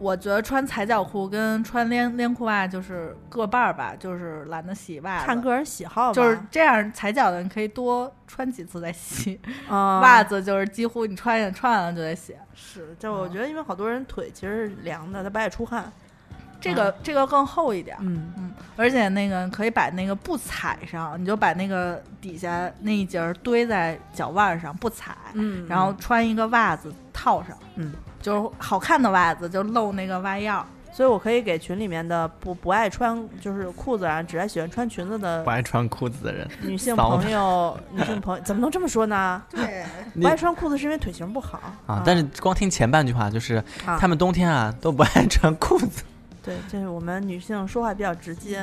我觉得穿踩脚裤跟穿连连裤袜就是各半儿吧，就是懒得洗袜子。看个人喜好吧。就是这样，踩脚的你可以多穿几次再洗。啊袜子就是几乎你穿上穿完了就得洗。是，就我觉得，因为好多人腿其实是凉的，他不爱出汗。这个、这个更厚一点儿，嗯，嗯，而且那个可以把那个不踩上，你就把那个底下那一截儿堆在脚腕上不踩，嗯，然后穿一个袜子套上，嗯，就是好看的袜子就露那个袜腰。所以我可以给群里面的不不爱穿就是裤子啊，只爱喜欢穿裙子的不爱穿裤子的人，女性朋友，女性朋友怎么能这么说呢？对，不爱穿裤子是因为腿型不好啊，但是光听前半句话就是啊他们冬天啊都不爱穿裤子。对，就是我们女性说话比较直接。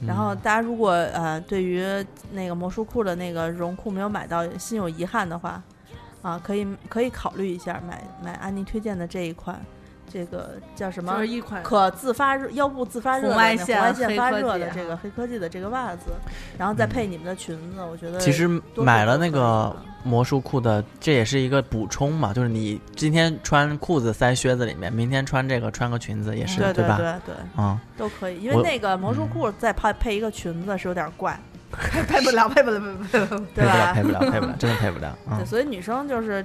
嗯然后大家如果呃对于那个魔术裤的那个绒裤没有买到，心有遗憾的话，啊，可以可以考虑一下买买安妮推荐的这一款，这个叫什么就？是一款可自发热腰部自发热的红外那红外线发热的这个黑科技的这个袜子，然后再配你们的裙子，我觉得其实买了那个魔术裤的，这也是一个补充嘛，就是你今天穿裤子塞靴子里面，明天穿这个穿个裙子也是，对对吧？对对嗯，都可以，因为那个魔术嗯裤再配配一个裙子是有点怪，配不了，配不了，配不了。对吧？配不了，配不了，配不了，真的配不了。对，嗯，所以女生就是，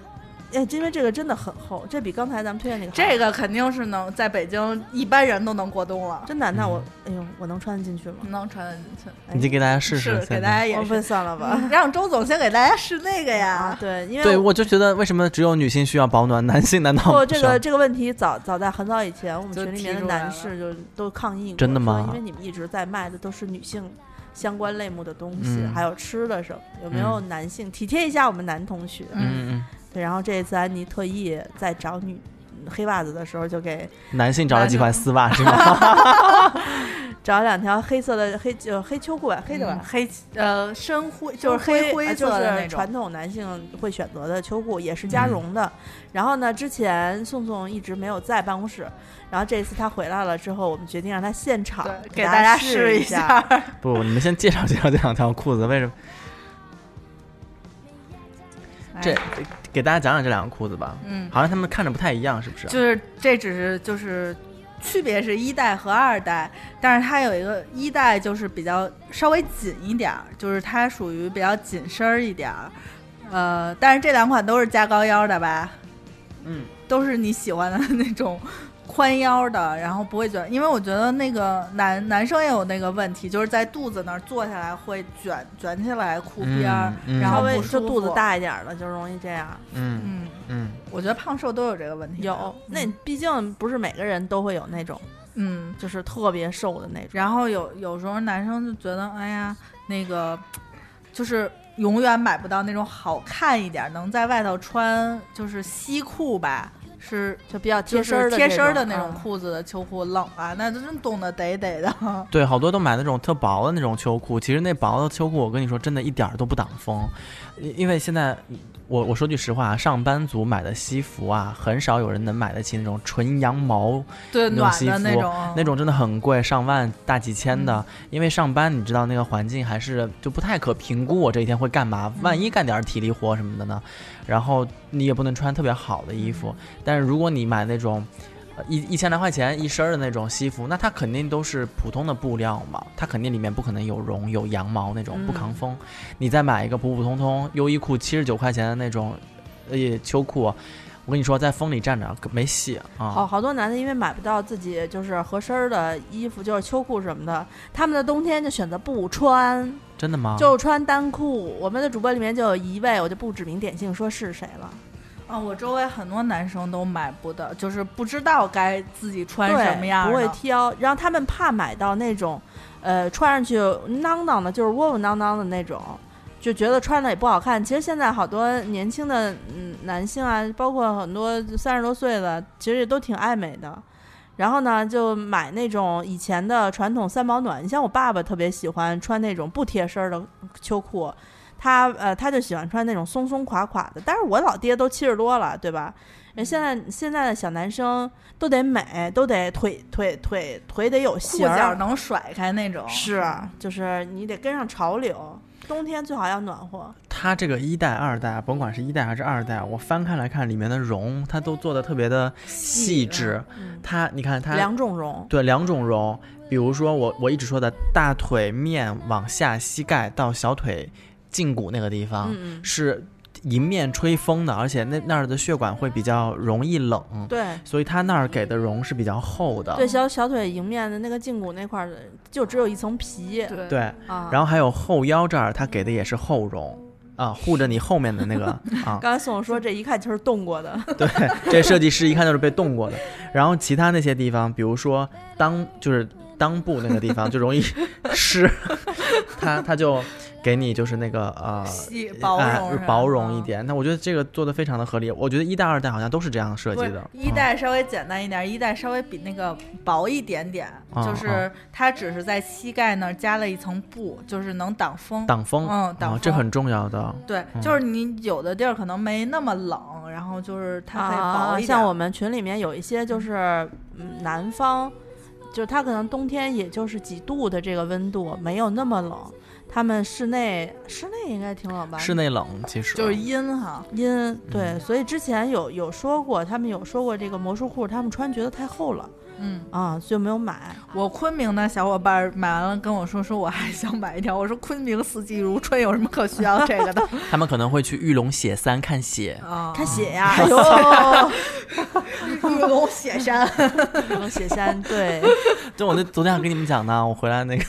哎，因为这个真的很厚，这比刚才咱们推荐那个这个个肯定是能在北京一般人都能过冬了，真的，那我嗯哎呦，我能穿得进去吗？能穿得进去。你就给大家试试，给大家也我不是，算了吧。嗯让周总先给大家试那个啊呀，。对，因为对，我就觉得为什么只有女性需要保暖，男性难道不不这个这个问题早早在很早以前，我们群里面的男士就都抗议过，真的吗因为你们一直在卖的都是女性相关类目的东西，嗯还有吃的什么，有没有男性体贴一下我们男同学？嗯嗯对，然后这一次安妮特意在找女黑袜子的时候，就给嗯，男性找了几款丝袜是吗？找两条黑色的黑就黑秋裤吧，黑的吧嗯，黑呃深灰就是黑灰色的那种是传，统男性会选择的秋裤，也是加绒的。然后呢，之前宋宋一直没有在办公室，然后这次他回来了之后，我们决定让他现场对，给给大家试试一下。下。不，你们先介绍介绍这两条裤子，为什么？这给大家讲讲这两个裤子吧。嗯，好像他们看着不太一样，是不是？就是这只是就是区别是一代和二代，但是它有一个一代就是比较稍微紧一点儿，就是它属于比较紧身儿一点儿。呃，但是这两款都是加高腰的吧？嗯，都是你喜欢的那种宽腰的，然后不会卷，因为我觉得那个男男生也有那个问题，就是在肚子那儿坐下来会卷卷起来裤边儿，嗯嗯然后就肚子。大一点儿的就容易这样。嗯嗯，嗯，我觉得胖瘦都有这个问题。有，那毕竟不是每个人都会有那种嗯，就是特别瘦的那种。然后有有时候男生就觉得，哎呀，那个就是永远买不到那种好看一点，能在外头穿就是西裤吧，是就比较贴身儿的贴身儿的那种嗯裤子的秋裤，冷啊，那真冻得得得的。对，好多都买那种特薄的那种秋裤，其实那薄的秋裤，我跟你说，真的一点儿都不挡风，因因为现在我我说句实话啊，上班族买的西服啊，很少有人能买得起那种纯羊毛对，暖那种西服的那种，那种真的很贵，上万大几千的。嗯因为上班你知道那个环境还是就不太可评估，我这一天会干嘛？万一干点体力活什么的呢？然后你也不能穿特别好的衣服。嗯但是如果你买那种。呃一一千来块钱一身儿的那种西服，那它肯定都是普通的布料嘛，它肯定里面不可能有绒有羊毛那种不抗嗯风。你再买一个普普通通优衣库七十九块钱的那种呃秋裤，我跟你说，在风里站着没戏啊！好好多男的因为买不到自己就是合身儿的衣服，就是秋裤什么的，他们的冬天就选择不穿，真的吗？就穿单裤。我们的主播里面就有一位，我就不指名点姓说是谁了。啊，我周围很多男生都买不到，就是不知道该自己穿，什么样不会。挑，然后他们怕买到那种，呃，穿上去囔囔的，就是窝窝囊囊的那种，就觉得穿的也不好看。其实现在好多年轻的嗯男性啊，包括很多三十多岁的，其实也都挺爱美的。然后呢，就买那种以前的传统三保暖。你像我爸爸特别喜欢穿那种不贴身的秋裤，他呃他就喜欢穿那种松松垮垮的。但是我老爹都七十多了，对吧？人现在现在的小男生都得美，都得腿腿腿腿得有型儿，脚能甩开那种，是，就是你得跟上潮流。冬天最好要暖和，它这个一代、二代，甭管是一代还是二代，我翻开来看里面的绒，它都做的特别的细致。嗯，它，你看它两种绒，对两种绒，比如说我我一直说的大腿面往下，膝盖到小腿胫骨那个地方、嗯嗯，是迎面吹风的，而且那那儿的血管会比较容易冷，对。所以它那儿给的绒是比较厚的。对，小小腿迎面的那个胫骨那块儿的，就只有一层皮。对对啊，然后还有后腰这儿，它给的也是厚绒啊，护着你后面的那个啊。刚才宋总说这一看就是冻过的，对，这设计师一看就是被冻过的。然后其他那些地方，比如说裆，就是裆部那个地方就容易湿，他他就给你就是那个呃细薄哎绒一嗯点。那我觉得这个做的非常的合理。我觉得一代、二代好像都是这样设计的。一嗯代稍微简单一点，一代稍微比那个薄一点点，啊就是它只是在膝盖那儿加了一层布，就是能挡风。挡风，嗯，挡啊，风。这很重要的。对，嗯就是你有的地儿可能没那么冷，然后就是它可以啊薄一点。像我们群里面有一些就是嗯南方，就是它可能冬天也就是几度的这个温度，没有那么冷。他们室内室内应该挺冷吧？室内冷，其实就是阴哈，阴对，嗯所以之前有有说过，他们有说过这个魔术裤，他们穿觉得太厚了嗯，啊，就没有买。我昆明的小伙伴买完了跟我说，说我还想买一条。我说昆明四季如春，有什么可需要这个的？他们可能会去玉龙雪山看雪。啊，看雪呀，哎呦，玉龙雪山，玉龙雪山，对，就我那昨天还跟你们讲呢，我回来那个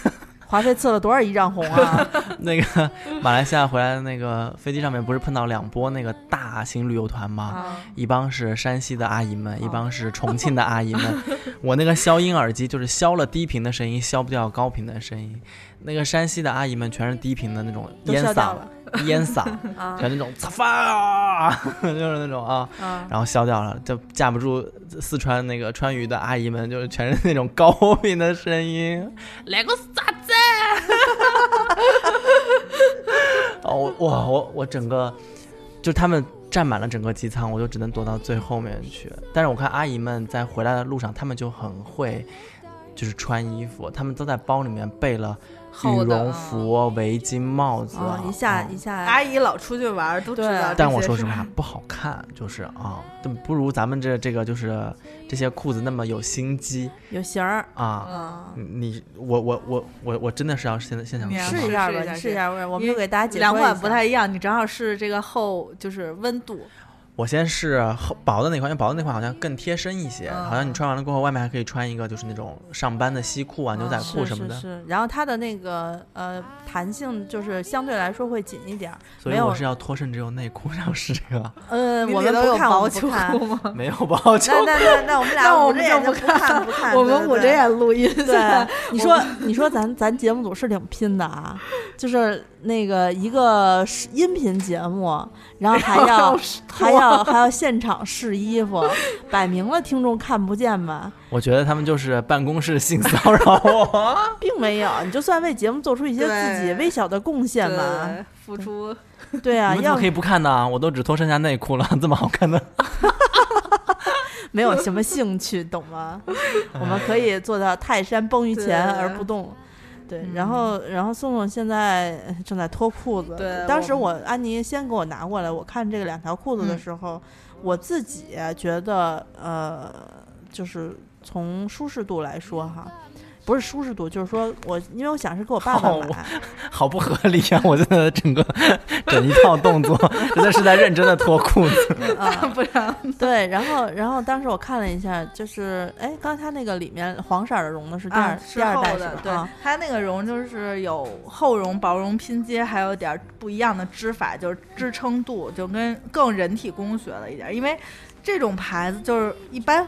华妃赐了多少一丈红啊？那个马来西亚回来的那个飞机上面不是碰到两波那个大型旅游团吗？啊，一帮是山西的阿姨们，一帮是重庆的阿姨们。我那个消音耳机就是消了低频的声音，消不掉高频的声音。那个山西的阿姨们全是低频的那种烟嗓了，烟嗓，啊全那种擦发，就是那种啊，啊！然后消掉了，就架不住四川那个川渝的阿姨们，就是全是那种高频的声音。来个啥子？哦，我哇，我我整个就他们占满了整个机舱，我就只能躲到最后面去。但是我看阿姨们在回来的路上，她们就很会，就是穿衣服，她们都在包里面备了羽绒服、围巾、帽子，啊，一下啊一下，阿姨老出去玩儿都知对道。但我说实话不好看，就是啊，但不如咱们这这个就是这些裤子那么有心机有型儿啊。啊。你我我我我我真的是要现在现场试试一下吧，试一下你试一下，我们就给大家解说两款不太一样，你正好试这个厚，就是温度。我先试厚薄的那款，因为薄的那款好像更贴身一些，嗯好像你穿完了过后，外面还可以穿一个就是那种上班的西裤啊、牛仔裤什么的，是是，然后它的那个呃弹性就是相对来说会紧一点儿。所以我是要脱身只有内裤，然后试这个，呃，我们不看，我薄秋们不看。裤吗？没有薄秋那那那那我们俩 那我捂着眼们就不看不 看。我们捂着眼录音。对，你说你说咱咱节目组是挺拼的啊，就是那个一个是音频节目，然后还要还要要 还要现场试衣服，摆明了听众看不见吧，我觉得他们就是办公室性骚扰我。并没有，你就算为节目做出一些自己微小的贡献吧，付出对啊，要你们怎么可以不看呢？我都只脱剩下内裤了，这么好看的。没有什么兴趣，懂吗？我们可以做到泰山崩于前而不动。对，嗯然后然后宋宋现在正在脱裤子。对当时我我安妮先给我拿过来，我看这个两条裤子的嗯时候，我自己觉得呃，就是从舒适度来说哈。不是舒适度，就是说我，因为我想是给我爸爸好买，好不合理啊！我真的整个整一套动作，真的是在认真的脱裤子。啊，不然对，然后然后当时我看了一下，就是哎，刚才它那个里面黄色儿的绒的是第二、啊是第二代的，对是吧对，它那个绒就是有厚绒、薄绒拼接，还有点儿不一样的织法，就是支撑度就跟更人体工学了一点儿。因为这种牌子就是一般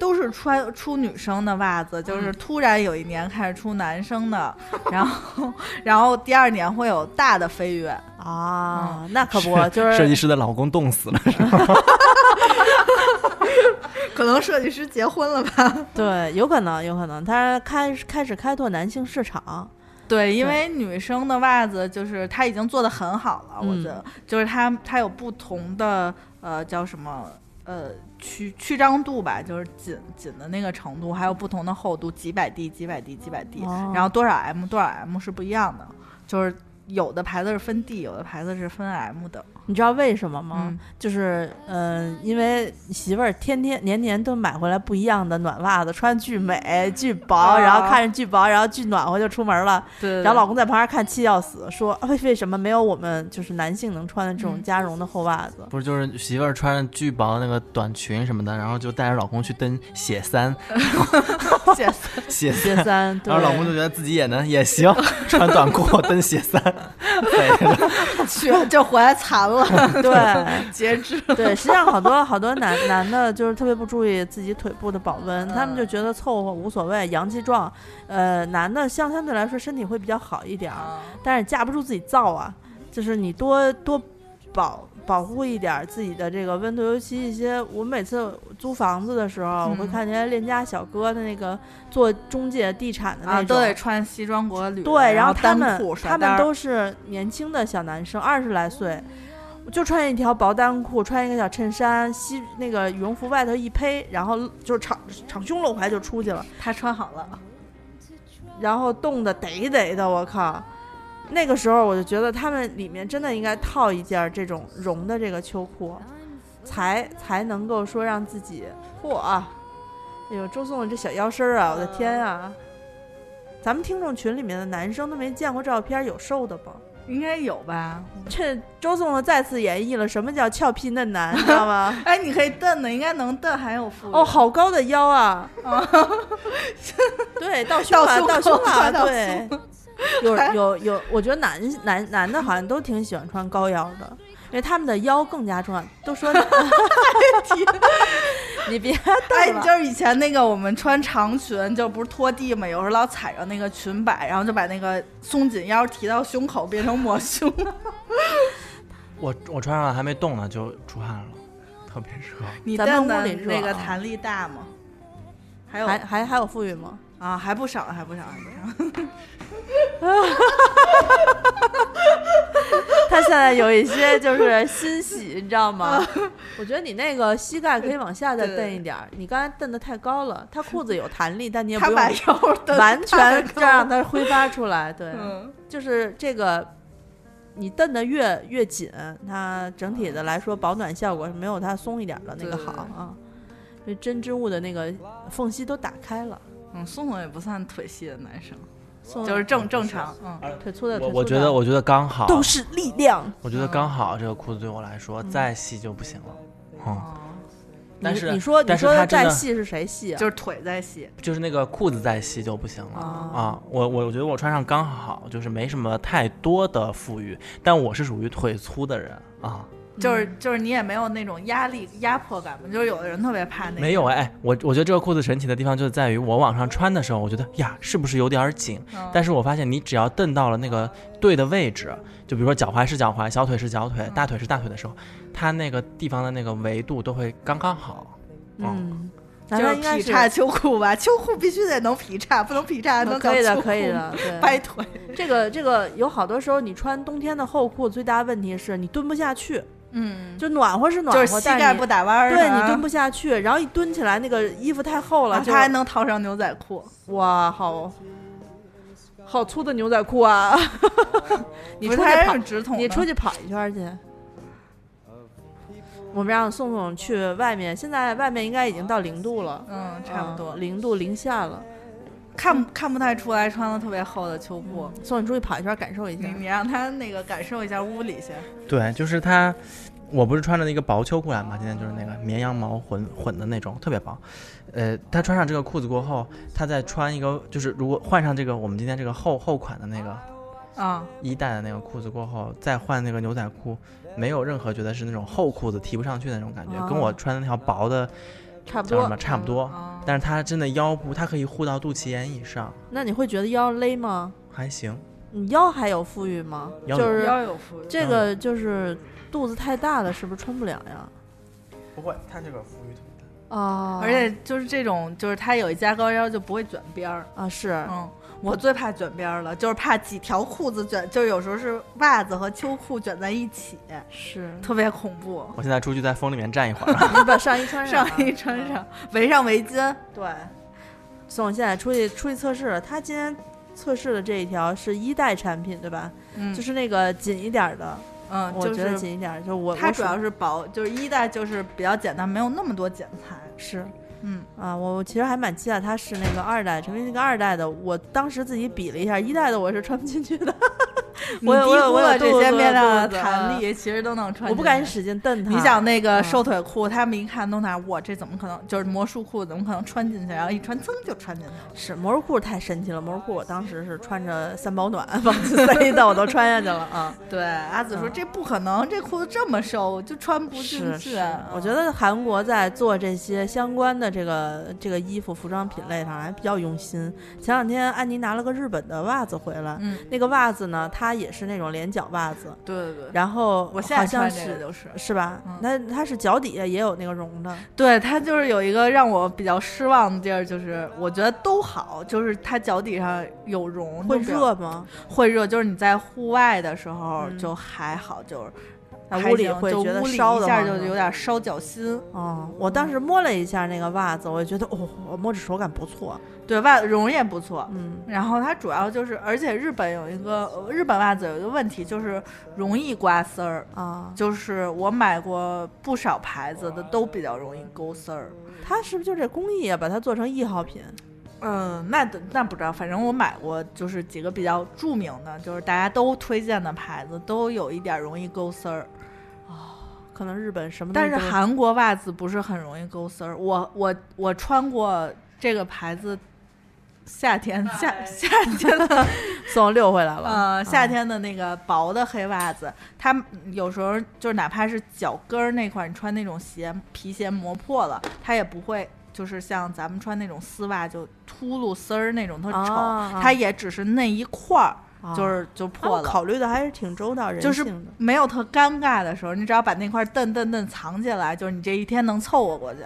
都是穿出女生的袜子，就是突然有一年开始出男生的，然后然后第二年会有大的飞跃。啊，那可不就是设计是师的老公冻死了，是吗 可能设计师结婚了吧？对，有可能，有可能，他开开始开拓男性市场，对，因为女生的袜子就是它已经做的很好了，我嗯觉得。就是它它有不同的呃叫什么呃曲曲张度吧，就是紧紧的那个程度，还有不同的厚度，几百 D 几百 D 几百 D，、哦然后多少 M 多少 M 是不一样的，就是有的牌子是分 D，有的牌子是分 M 的。你知道为什么吗？嗯。就是嗯、呃因为媳妇儿天天年年都买回来不一样的暖袜子，穿巨美巨薄，啊然后看着巨薄，然后巨暖和就出门了。对然后老公在旁边看气要死，说啊为为什么没有我们就是男性能穿的这种嗯。加绒的厚袜子？不是就是媳妇儿穿着巨薄的那个短裙什么的，然后就带着老公去登雪山，雪谢山，然后老公就觉得自己也能也行，穿短裤登雪山，去就回来惨了，对。截肢。对，实际上好多好多男男的，就是特别不注意自己腿部的保温，他们就嗯觉得凑合无所谓，阳气壮。呃，男的相相对来说身体会比较好一点儿，啊但是架不住自己燥啊，就是你多多保保护一点儿自己的这个温度，尤其一些我每次租房子的时候，我会嗯看见链家小哥的那个做中介地产的那啊，种。都得穿西装革履，对，然后他们他们都是年轻的小男生，二十来岁，就穿一条薄单裤，穿一个小衬衫，西那个羽绒服外头一披，然后就敞敞胸露怀就出去了，他穿好了。然后冻得得得的，我靠！那个时候我就觉得他们里面真的应该套一件这种绒的这个秋裤，才才能够说让自己嚯啊！哎呦，周颂的这小腰身儿啊，我的天啊！咱们听众群里面的男生都没见过照片，有瘦的不？应该有吧？这周颂的再次演绎了什么叫俏皮嫩男，你知道吗？哎，你可以瞪的，应该能瞪，还有腹哦，好高的腰啊！对，到胸了，到胸到胸啊，对。有有有，我觉得男男男的好像都挺喜欢穿高腰的，因为他们的腰更加重要。都说 你别 哎，就是以前那个我们穿长裙，就不是拖地嘛，有时候老踩着那个裙摆，然后就把那个松紧腰提到胸口，变成抹胸。我我穿上了还没动呢就出汗了，特别热。你咱们屋里那个弹力大吗？还有还还还有富裕吗？啊，还不少，还不少，还不少。他现在有一些就是欣喜，你知道吗？我觉得你那个膝盖可以往下再蹬一点儿，你刚才蹬的太高了。他裤子有弹力，但你也不用完全这样让它挥发出来。对，嗯，就是这个，你蹬的越越紧，它整体的来说保暖效果是没有它松一点的那个好啊。这针织物的那个缝隙都打开了，嗯，宋总也不算腿细的男生，就是正正常。嗯，腿粗的，我腿我觉得我觉得刚好，都是力量。我觉得刚好这个裤子对我来说再细就不行了。嗯，哦，但是你你说你说的它真的再细是谁细啊？就是腿再细。就是那个裤子再细就不行了啊啊！我我觉得我穿上刚好，就是没什么太多的富裕，但我是属于腿粗的人啊。就是就是你也没有那种压力压迫感嘛，就是有的人特别怕那个。没有哎，哎我我觉得这个裤子神奇的地方就在于我往上穿的时候，我觉得呀，是不是有点儿紧？嗯，但是我发现你只要蹬到了那个对的位置，就比如说脚踝是脚踝，小腿是小腿，大腿是大腿的时候，它那个地方的那个维度都会刚刚好。嗯，那就是它应该是劈叉秋裤吧，秋裤必须得能劈叉，不能劈叉还能可以的，可以的，对。掰腿。这个这个有好多时候你穿冬天的厚裤，最大的问题是你蹲不下去，嗯，就暖和是暖和，就是膝盖不打弯儿。对你蹲不下去，然后一蹲起来那个衣服太厚了，它还能套上牛仔裤。哇，好好粗的牛仔裤啊！你出去跑你出去跑一圈去。我们让宋宋去外面，现在外面应该已经到零度了，嗯，差不多嗯，零度零下了。看看不太出来穿的特别厚的秋裤。宋，你出去跑一圈，感受一下你。你让他那个感受一下屋里去。对，就是他，我不是穿着那个薄秋裤来嘛，今天就是那个绵羊毛混混的那种，特别薄。呃，他穿上这个裤子过后，他再穿一个，就是如果换上这个我们今天这个厚厚款的那个啊、一代的那个裤子过后，再换那个牛仔裤，没有任何觉得是那种厚裤子提不上去的那种感觉，跟我哦穿的那条薄的差不多差不多。啊但是它真的腰部，它可以护到肚脐眼以上，那你会觉得腰勒吗？还行。你腰还有富裕吗？腰有就是腰有富裕。这个就是肚子太大了，是不是穿不了呀？不会，它这个富裕腿啊，而且就是这种，就是它有一加高腰就不会卷边儿。啊是，嗯，我最怕卷边儿了，就是怕几条裤子卷，就是有时候是袜子和秋裤卷在一起，是，特别恐怖。我现在出去在风里面站一会儿。你把上衣穿上上衣穿上，围上围巾，对，宋现在出去出去测试了，他今天测试的这一条是一代产品，对吧？嗯就是那个紧一点儿的，嗯，我觉得紧一点儿，就我我它主要是薄，就是一代就是比较简单，没有那么多剪裁。是嗯，啊，我其实还蛮期待他是那个二代，成为那个二代的，我当时自己比了一下，一代的我是穿不进去的，我有你低估我有我这些面料的弹力，其实都能穿。我不敢。使劲蹬它。你想那个嗯瘦腿裤，他们一看都拿我，这怎么可能？就是魔术裤，怎么可能穿进去？然后一穿，噌就穿进去了。是魔术裤太神奇了，魔术裤我当时是穿着三保暖往进塞的，我都穿下去了啊。对，阿紫说、嗯这不可能，这裤子这么瘦，就穿不进去。我觉得韩国在做这些相关的这个这个衣服服装品类上还比较用心。前两天安妮拿了个日本的袜子回来，嗯，那个袜子呢，它也是那种连脚袜子，对对对，然后我现在穿这个就是。是吧嗯？那它是脚底下也有那个绒的，对它就是有一个让我比较失望的地儿，就是我觉得都好，就是它脚底上有绒，会热吗？会热，就是你在户外的时候嗯就还好，就是在屋里会觉得烧的下就有点烧脚心。哦，我当时摸了一下那个袜子，我就觉得哦，我摸着手感不错，对，袜绒也不错。嗯，然后它主要就是，而且日本有一个呃日本袜子有一个问题，就是容易刮丝儿。啊，就是我买过不少牌子的，都比较容易勾丝儿。它是不是就这工艺啊，把它做成易耗品？嗯，那那不知道，反正我买过，就是几个比较著名的，就是大家都推荐的牌子，都有一点容易勾丝儿。可能日本什么但是韩国袜子不是很容易勾丝儿。我我我穿过这个牌子，夏天夏夏天的 送我溜回来了。呃夏啊天的那个薄的黑袜子，它有时候就是哪怕是脚跟儿那块儿，你穿那种鞋皮鞋磨破了，它也不会。就是像咱们穿那种丝袜就秃噜丝儿那种特丑，它也只是那一块儿啊就是就破了，考虑的还是挺周到人就是性的。没有特尴尬的时候，你只要把那块蹬蹬蹬藏起来，就是你这一天能凑合过去。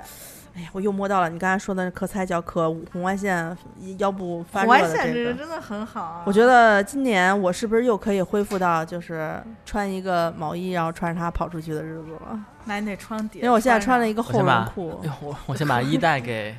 哎呀，我又摸到了你刚才说的可菜叫可红外线腰部发红外热的这个。线这个真的很好啊！我觉得今年我是不是又可以恢复到就是穿一个毛衣，然后穿着它跑出去的日子了？那你得穿底，因为我现在穿了一一个厚我先把绒裤我我先把衣带给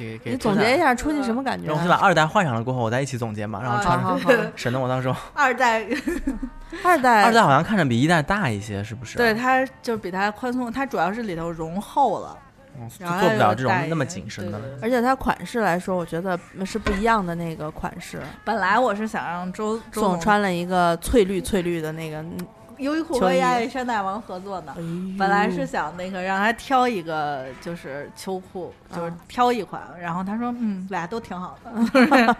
给给你总结一下出去什么感觉然后我先把二代换上了过后，我再一起总结嘛，然后穿上，省得我到时候二代，二代二代好像看着比一代大一些，是不是？对，它就比它宽松，它主要是里头绒厚了，嗯，就然后做不了这种那么紧身的而且它款式来说，我觉得是不一样的那个款式。本来我是想让周周总穿了一个翠绿翠绿的那个，嗯优衣库和亚历山大王合作的。哎本来是想那个让他挑一个就是秋裤，就是啊挑一款，然后他说嗯俩都挺好的，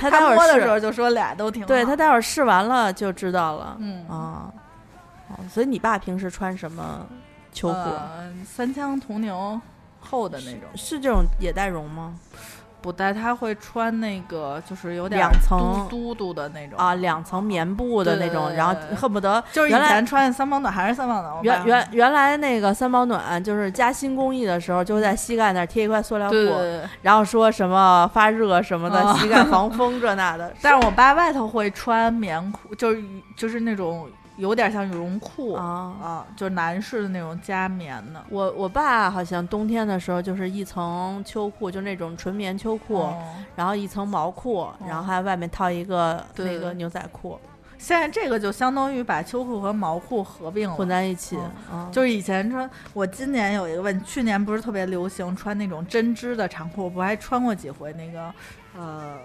他待会儿的时候就说俩都挺好。对他待会儿试完了就知道了。嗯啊，哦所以你爸平时穿什么秋裤？呃三枪铜牛厚的那种，是这种也带绒吗？不带他会穿那个就是有点两层嘟嘟嘟的那种啊，，两层棉布的那种，对对对然后恨不得就是以原来前穿的三保暖还是三保暖，原原原来那个三保暖就是加新工艺的时候，就会在膝盖那儿贴一块塑料布。然后说什么发热什么的，啊膝盖防风这那的。但是我爸外头会穿棉裤，就是就是那种有点像羽绒裤啊，啊，就是男士的那种加棉的。我我爸好像冬天的时候就是一层秋裤，就那种纯棉秋裤，哦。然后一层毛裤，然后还外面套一个那个牛仔裤。现在这个就相当于把秋裤和毛裤合并了，混在一起。嗯。就是以前穿，我今年有一个问，去年不是特别流行穿那种针织的长裤，我不还穿过几回那个呃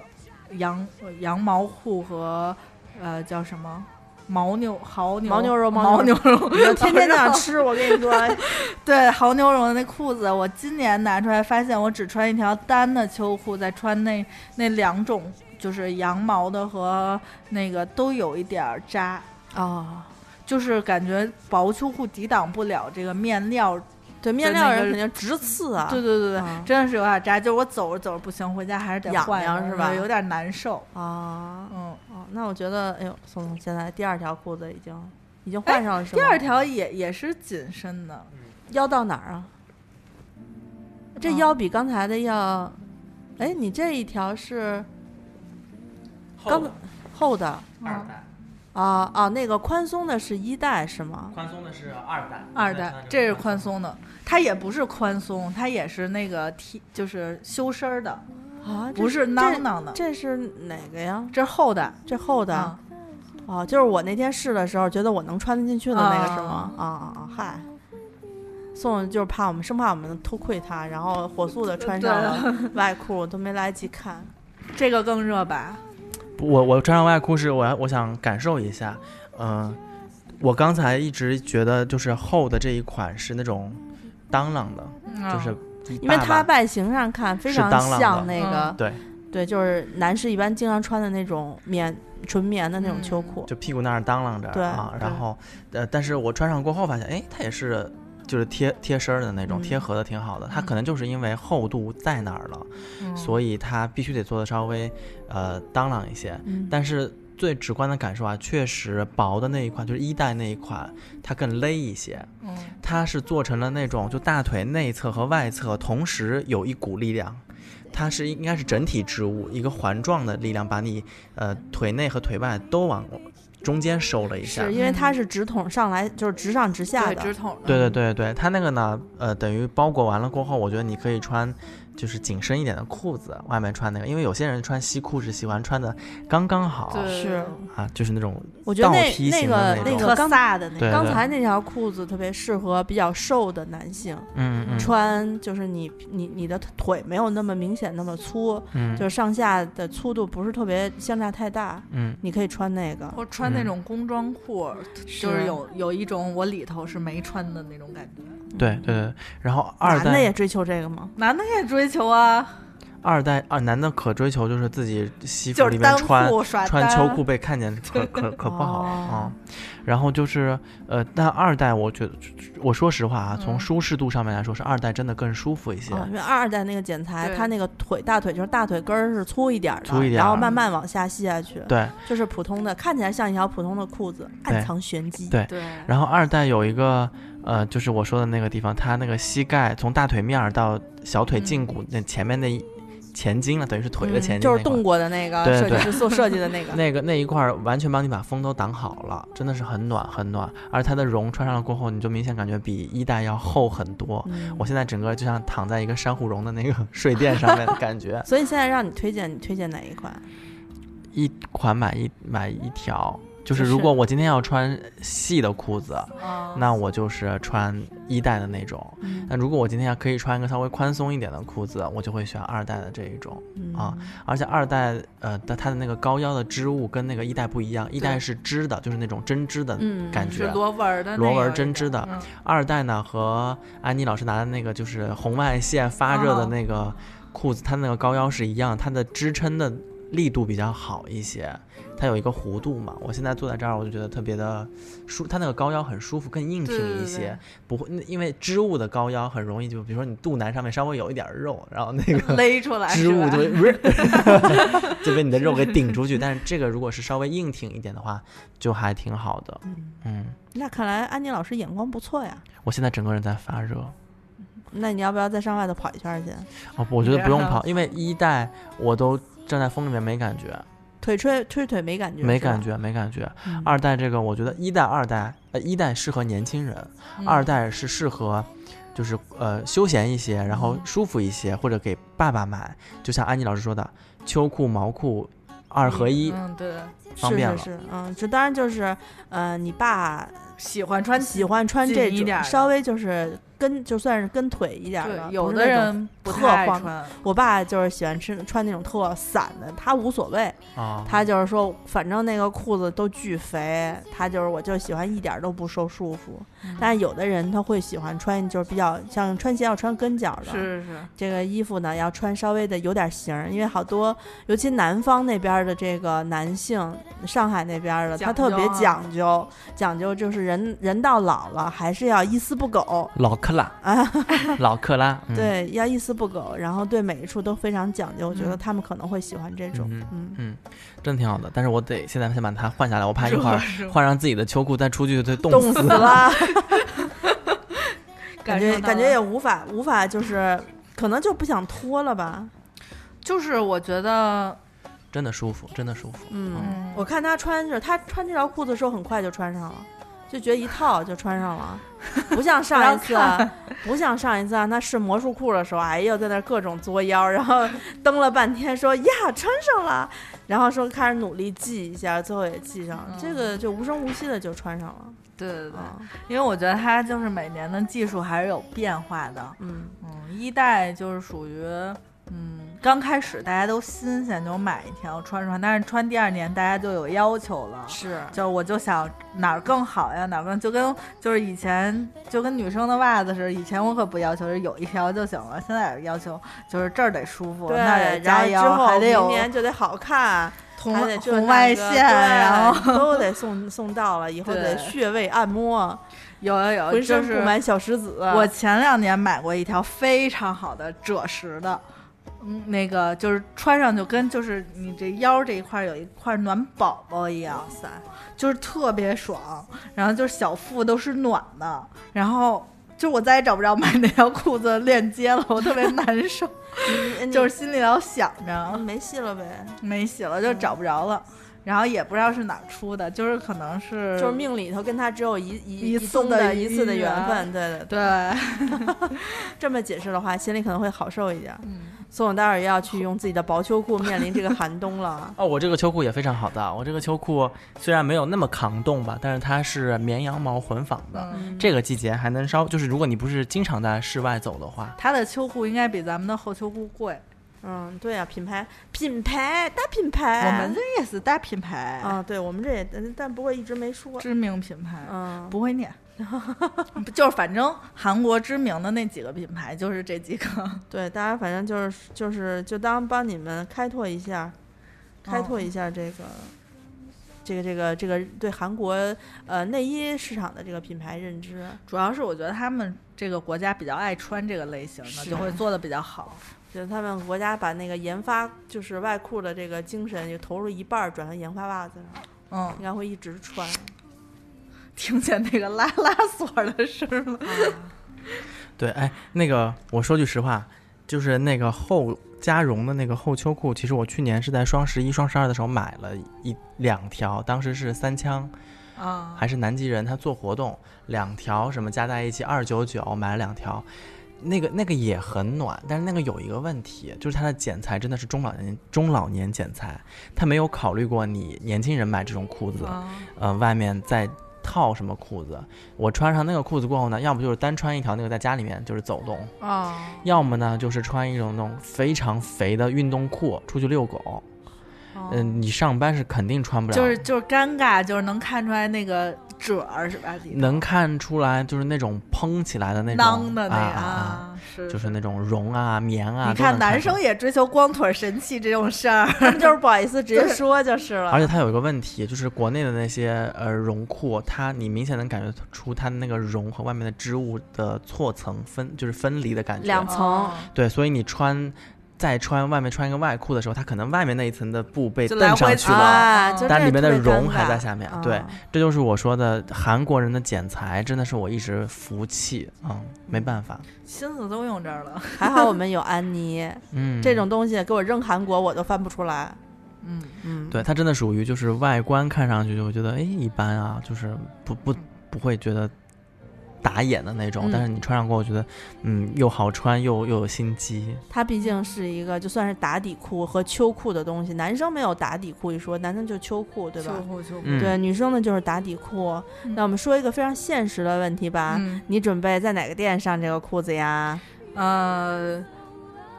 羊羊毛裤和呃叫什么牦牛牦牛牦牛肉牦牦牛牛肉，天天那样吃，我跟你说，对牦牛绒的那裤子，我今年拿出来发现，我只穿一条单的秋裤，再穿那那两种就是羊毛的和那个都有一点扎。啊，就是感觉薄秋裤抵挡不了这个面料对面料人肯定直刺啊。对对对对，啊真的是有点扎，就是我走着走着不行，回家还是得换是吧有点难受。啊，嗯，哦，那我觉得，哎呦，宋宋现在第二条裤子已经已经换上了，是吗？第二条也也是紧身的，腰到哪儿啊？这啊腰比刚才的要，哎，你这一条是刚厚的二代，啊啊，那个宽松的是一代是吗？宽松的是二代，二代这是宽松的，它也不是宽松，它也是那个提就是修身儿的，啊，不是囔囔的，这是哪个呀？这是厚的。这厚的啊哦，就是我那天试的时候，觉得我能穿得进去的那个是吗？啊啊啊！嗨，宋宋就是怕我们，生怕我们偷窥他，然后火速的穿上了外裤，都没来得及看。这个更热吧？我我穿上外裤是我要我想感受一下，嗯、我刚才一直觉得就是厚的这一款是那种当啷的，嗯就是因为它外形上看非常像那个，嗯对，对，就是男士一般经常穿的那种棉纯棉的那种秋裤。就屁股那儿当啷着对啊，然后呃，但是我穿上过后发现，哎，它也是就是贴贴身儿的那种，嗯贴合的挺好的。它可能就是因为厚度在那儿了，嗯所以它必须得做的稍微呃当啷一些。嗯，但是最直观的感受啊，确实薄的那一款就是一代那一款，它更勒一些。嗯它是做成了那种就大腿内侧和外侧同时有一股力量，它是应该是整体织物，一个环状的力量把你呃腿内和腿外都往中间收了一下是。因为它是直筒上来，就是直上直下对，的。直筒的。对对对对，它那个呢，呃，等于包裹完了过后，我觉得你可以穿就是紧身一点的裤子，外面穿那个，因为有些人穿西裤是喜欢穿的刚刚好对是啊，就是那种我觉得那倒梯那个形的那种特那个刚大的那个。刚才那条裤子特别适合比较瘦的男性嗯嗯穿，就是你你你的腿没有那么明显那么粗，嗯就是上下的粗度不是特别相差太大，嗯你可以穿那个。或穿那嗯种工装裤，就是有有一种我里头是没穿的那种感觉。对对对，然后二男的也追求这个吗？男的也追求啊，二代啊男的可追求就是自己西服里面穿裤穿秋裤被看见可 可可不好啊、哦然后就是呃，但二代我觉得，我说实话啊，从嗯舒适度上面来说，是二代真的更舒服一些。啊，因为二代那个剪裁，对。它那个腿大腿就是大腿根儿是粗一点儿的，粗一点然后慢慢往下细下去，对。就是普通的，看起来像一条普通的裤子，暗藏玄机。对。对，然后二代有一个呃，就是我说的那个地方，它那个膝盖从大腿面儿到小腿胫骨那前面那一前襟了，等于是腿的嗯前筋、就是动。过的那个设计师做设计的那个。那个那一块儿完全帮你把风都挡好了，真的是很暖很暖，而它的绒穿上了过后，你就明显感觉比一代要厚很多。嗯我现在整个就像躺在一个珊瑚绒的那个 睡垫上面的感觉，所以现在让你推荐，你推荐哪一款？一款买一买一条。就是如果我今天要穿细的裤子，嗯那我就是穿一代的那种。嗯。那如果我今天要可以穿一个稍微宽松一点的裤子，我就会选二代的这一种。嗯。啊而且二代呃的它的那个高腰的织物跟那个一代不一样，一代是织的，就是那种针织的感觉。螺纹儿的那个螺纹针织的。嗯。二代呢和安妮老师拿的那个就是红外线发热的哦那个裤子，它那个高腰是一样，它的支撑的力度比较好一些，它有一个弧度嘛。我现在坐在这儿，我就觉得特别的舒，它那个高腰很舒服，更硬挺一些，对不会因为织物的高腰很容易就比如说你肚腩上面稍微有一点肉，然后那个勒出来织物就会 就被你的肉给顶出去。但是这个如果是稍微硬挺一点的话，就还挺好的。嗯，嗯，那看来安妮老师眼光不错呀。我现在整个人在发热。那你要不要再上外头跑一圈去？哦，我觉得不用跑，因为一代我都站在风里面没感觉，腿吹吹腿没感觉，没感。觉，没感觉。嗯二代这个，我觉得一代、二代，呃，一代适合年轻人，嗯二代是适合，就是呃休闲一些，然后嗯舒服一些，或者给爸爸买。就像安妮老师说的，秋裤、毛裤二合一，嗯，对，方便了是是是，嗯，这当然就是，呃，你爸喜欢穿喜欢穿这种一点稍微就是跟就算是跟腿一点儿的，有的人不特太爱穿，我爸就是喜欢吃穿那种特散的，他无所谓，啊，他就是说，反正那个裤子都巨肥，他就是我就喜欢一点儿都不受束缚。嗯但是有的人他会喜欢穿，就是比较像穿鞋要穿跟脚的，是是，这个衣服呢要穿稍微的有点型儿，因为好多尤其南方那边儿的这个男性，上海那边儿的他特别讲究，讲究就是人人到老了还是要一丝不苟。老克拉，啊，老克拉，嗯、，对，要一丝不苟，然后对每一处都非常讲究。我觉得嗯他们可能会喜欢这种，嗯嗯，嗯，真挺好的。但是我得现在先把它换下来，我怕一会儿换上自己的秋裤再出去就冻冻死死了，感觉感觉也无法无法，就是可能就不想脱了吧。就是我觉得，真的舒服，真的舒服。嗯，嗯，我看他穿着，他穿这条裤子的时候很快就穿上了，就觉得一套就穿上了，不像上一次，不像上一次啊，他试魔术裤的时候，哎呦，在那各种作妖，然后蹬了半天说呀穿上了，然后说开始努力系一下，最后也系上了，嗯这个就无声无息的就穿上了。对对对，啊，因为我觉得它就是每年的技术还是有变化的。嗯，嗯，一代就是属于，嗯，刚开始大家都新鲜，就买一条穿穿，但是穿第二年大家就有要求了。是，就我就想哪儿更好呀，哪儿更就跟就是以前就跟女生的袜子似的，以前我可不要求是有一条就行了，现在要求就是这儿得舒服，对，那儿得然后之加腰，后明还得有年就得好看，红还得这红那个外线，对然后都得送送到了，以后得穴位按摩，有有有，浑就是身布满小石子。我前两年买过一条非常好的赭石的，嗯，那个就是穿上就跟就是你这腰这一块有一块暖宝宝一样，塞，就是特别爽，然后就是小腹都是暖的，然后。就我再也找不着买那条裤子链接了，我特别难受，就是心里老想着。没戏了呗，没戏了就找不着了，然后也不知道是哪儿出的，就是可能是就是命里头跟他只有一一一次的的一次的缘缘分，对对对。对，这么解释的话，心里可能会好受一点。嗯，所以我待会儿要去用自己的薄秋裤面临这个寒冬了。哦，我这个秋裤也非常好的，我这个秋裤虽然没有那么抗冻吧，但是它是绵羊毛混纺的，嗯这个季节还能稍，就是如果你不是经常在室外走的话，它的秋裤应该比咱们的厚秋裤贵。嗯，对呀、品牌品牌大品牌，我们这也是大品牌，啊，对我们这也，但但不过一直没说。知名品牌，嗯，不会念，就是反正韩国知名的那几个品牌就是这几个。对，大家反正就是就是就当帮你们开拓一下，开拓一下这个。这个这个这个对韩国呃内衣市场的这个品牌认知，主要是我觉得他们这个国家比较爱穿这个类型的，就会做的比较好。觉得他们国家把那个研发就是外裤的这个精神，就投入一半儿转到研发袜子上，嗯，应该会一直穿。听见那个拉拉锁的声儿了。对，哎，那个我说句实话，就是那个厚加绒的那个厚秋裤，其实我去年是在双十一、双十二的时候买了一两条，当时是三枪啊，还是南极人，他做活动，两条什么加在一起二九九，买了两条。那个那个也很暖，但是那个有一个问题，就是它的剪裁真的是中老年中老年剪裁，他没有考虑过你年轻人买这种裤子，啊呃，外面再套什么裤子。我穿上那个裤子过后呢，要么就是单穿一条那个在家里面就是走动，啊，要么呢就是穿一种那种非常肥的运动裤出去遛狗。嗯、你上班是肯定穿不了，就是就是尴尬，就是能看出来那个褶儿是吧？能看出来就是那种蓬起来的那种囊的那个啊啊啊！是就是那种绒啊、棉啊。你看，男生也追求光腿神器这种事儿，就是不好意思直接说就是了。而且它有一个问题，就是国内的那些呃绒裤，它你明显能感觉出它的那个绒和外面的织物的错层分，就是分离的感觉。两层哦对，所以你穿再穿外面穿一个外裤的时候，它可能外面那一层的布被蹬上去了，但里面的绒还在下面。对啊，这就是我说的韩国人的剪裁，真的是我一直服气啊、嗯，没办法。心思都用这儿了。还好我们有安妮 嗯，这种东西，给我扔韩国我都翻不出来。嗯，嗯，对它真的属于就是外观看上去就觉得哎一般啊，就是不不不会觉得打眼的那种，嗯但是你穿上过，我觉得嗯又好穿又又有心机。它毕竟是一个就算是打底裤和秋裤的东西，男生没有打底裤一说，男生就秋裤，对吧？秋裤秋裤，嗯，对，女生呢就是打底裤。嗯那我们说一个非常现实的问题吧，嗯你准备在哪个店上这个裤子呀？呃，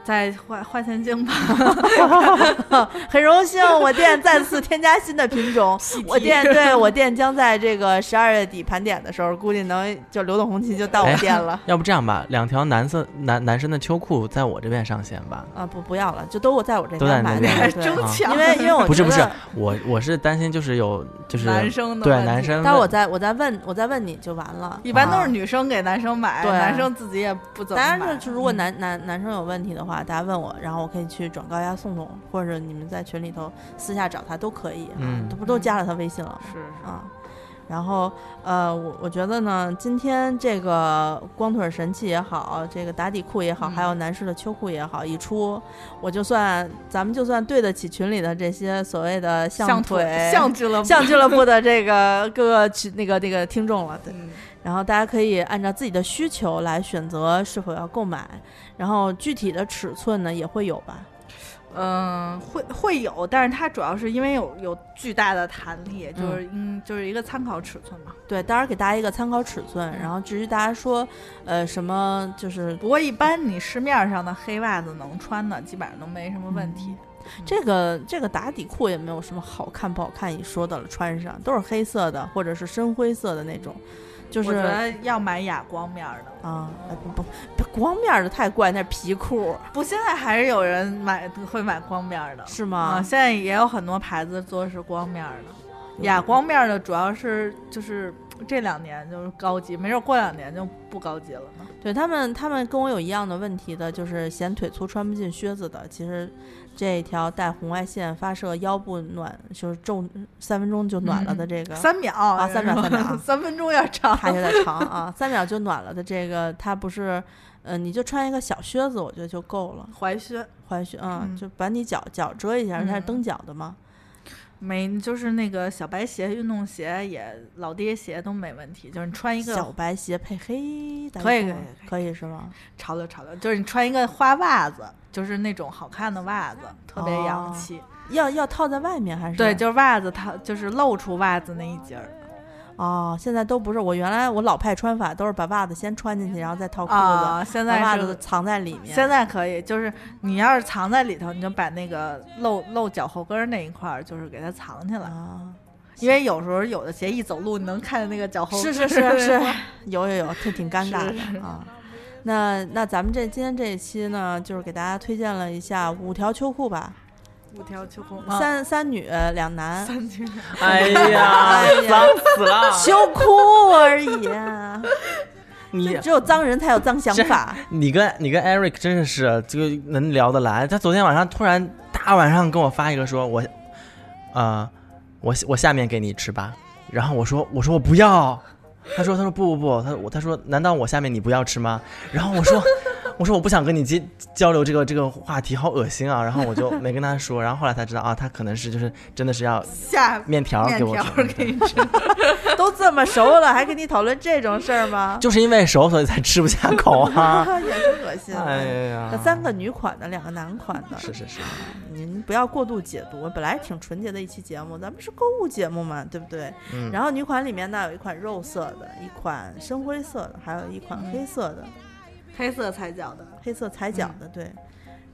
在花花钱精吧，很荣幸，我店再次添加新的品种。我店对我店将在这个十二月底盘点的时候，估计能就流动红旗就到我哎店了。要不这样吧，两条男色男男生的秋裤在我这边上线吧。啊，不不要了，就都我在我这都在边买那边的，对争抢，因为因为我不是不是，我我是担心就是有就是男生的对男生的，待会儿我在我在问我在问你就完了。一般都啊是女生给男生买，对男生自己也不怎么当买。然是，如果嗯男男男生有问题的话，大家问我，然后我可以去转告一下宋总，或者你们在群里头私下找他都可以，啊嗯这不都加了他微信了吗？是啊，然后呃，我我觉得呢，今天这个光腿神器也好，这个打底裤也好，嗯还有男士的秋裤也好，一出，我就算咱们就算对得起群里的这些所谓的象腿象俱乐部，像俱乐部的这个各个群那个那个听众了，对。嗯然后大家可以按照自己的需求来选择是否要购买，然后具体的尺寸呢也会有吧。嗯，会会有，但是它主要是因为有有巨大的弹力，就是嗯，就是一个参考尺寸嘛。对，当然给大家一个参考尺寸。然后至于大家说，呃，什么就是不过一般你市面上的黑袜子能穿的，基本上都没什么问题。这个这个打底裤也没有什么好看不好看一说的了，穿上都是黑色的或者是深灰色的那种，就是我觉得要买哑光面儿的。啊，哎不不不光面儿的太怪，那是皮裤不，现在还是有人买会买光面儿的。是啊，吗？现在也有很多牌子做是光面儿的，哑光面儿的主要是就是这两年就是高级，没准过两年就不高级了呢。对他们，他们跟我有一样的问题的，就是嫌腿粗穿不进靴子的。其实这条带红外线发射腰部暖，就是皱三分钟就暖了的这个，三秒啊三秒三秒啊三分钟有点长。还有点长啊，三秒就暖了的这个，它不是，呃，你就穿一个小靴子，我觉得就够了。踝靴踝靴，嗯，嗯就把你脚脚遮一下，它是嗯蹬脚的嘛。没，就是那个小白鞋、运动鞋也老爹鞋都没问题，就是你穿一个小白鞋配黑可以可以可以是吗？潮流潮流，就是你穿一个花袜子，就是那种好看的袜子，特别洋哦气。要要套在外面还是？对，就是袜子套就是露出袜子那一截儿哦，现在都不是我原来我老派穿法都是把袜子先穿进去，然后再套裤子，啊。现在袜子藏在里面。现在可以，就是你要是藏在里头，你就把那个露露脚后跟儿那一块儿，就是给它藏起来。啊，因为有时候有的鞋一走路，你能看见那个脚后是跟是是是儿，有有 有，挺挺尴尬是的啊。那那咱们这今天这一期呢，就是给大家推荐了一下五条秋裤吧，五条秋裤，三三女两男，三女。哎呀脏死了！秋裤而已啊。你只有脏人才有脏想法。你跟你跟 Eric 真的是这个能聊得来。他昨天晚上突然大晚上跟我发一个说，我，呃，我我下面给你吃吧。然后我说我说我不要。他说他说不不不，他我他说难道我下面你不要吃吗？然后我说我说我不想跟你接交流这个这个话题，好恶心啊。然后我就没跟他说。然后后来才知道啊，他可能是就是真的是要下面条给我吃。给你吃，都这么熟了，还跟你讨论这种事儿吗？就是因为熟，所以才吃不下口啊。也是恶心。哎呀，三个女款的，两个男款的，是是是，您不要过度解读。本来挺纯洁的一期节目，咱们是购物节目嘛，对不对？嗯，然后女款里面呢，有一款肉色的，一款深灰色的，还有一款黑色的，黑色踩脚的。黑色踩脚的，嗯对。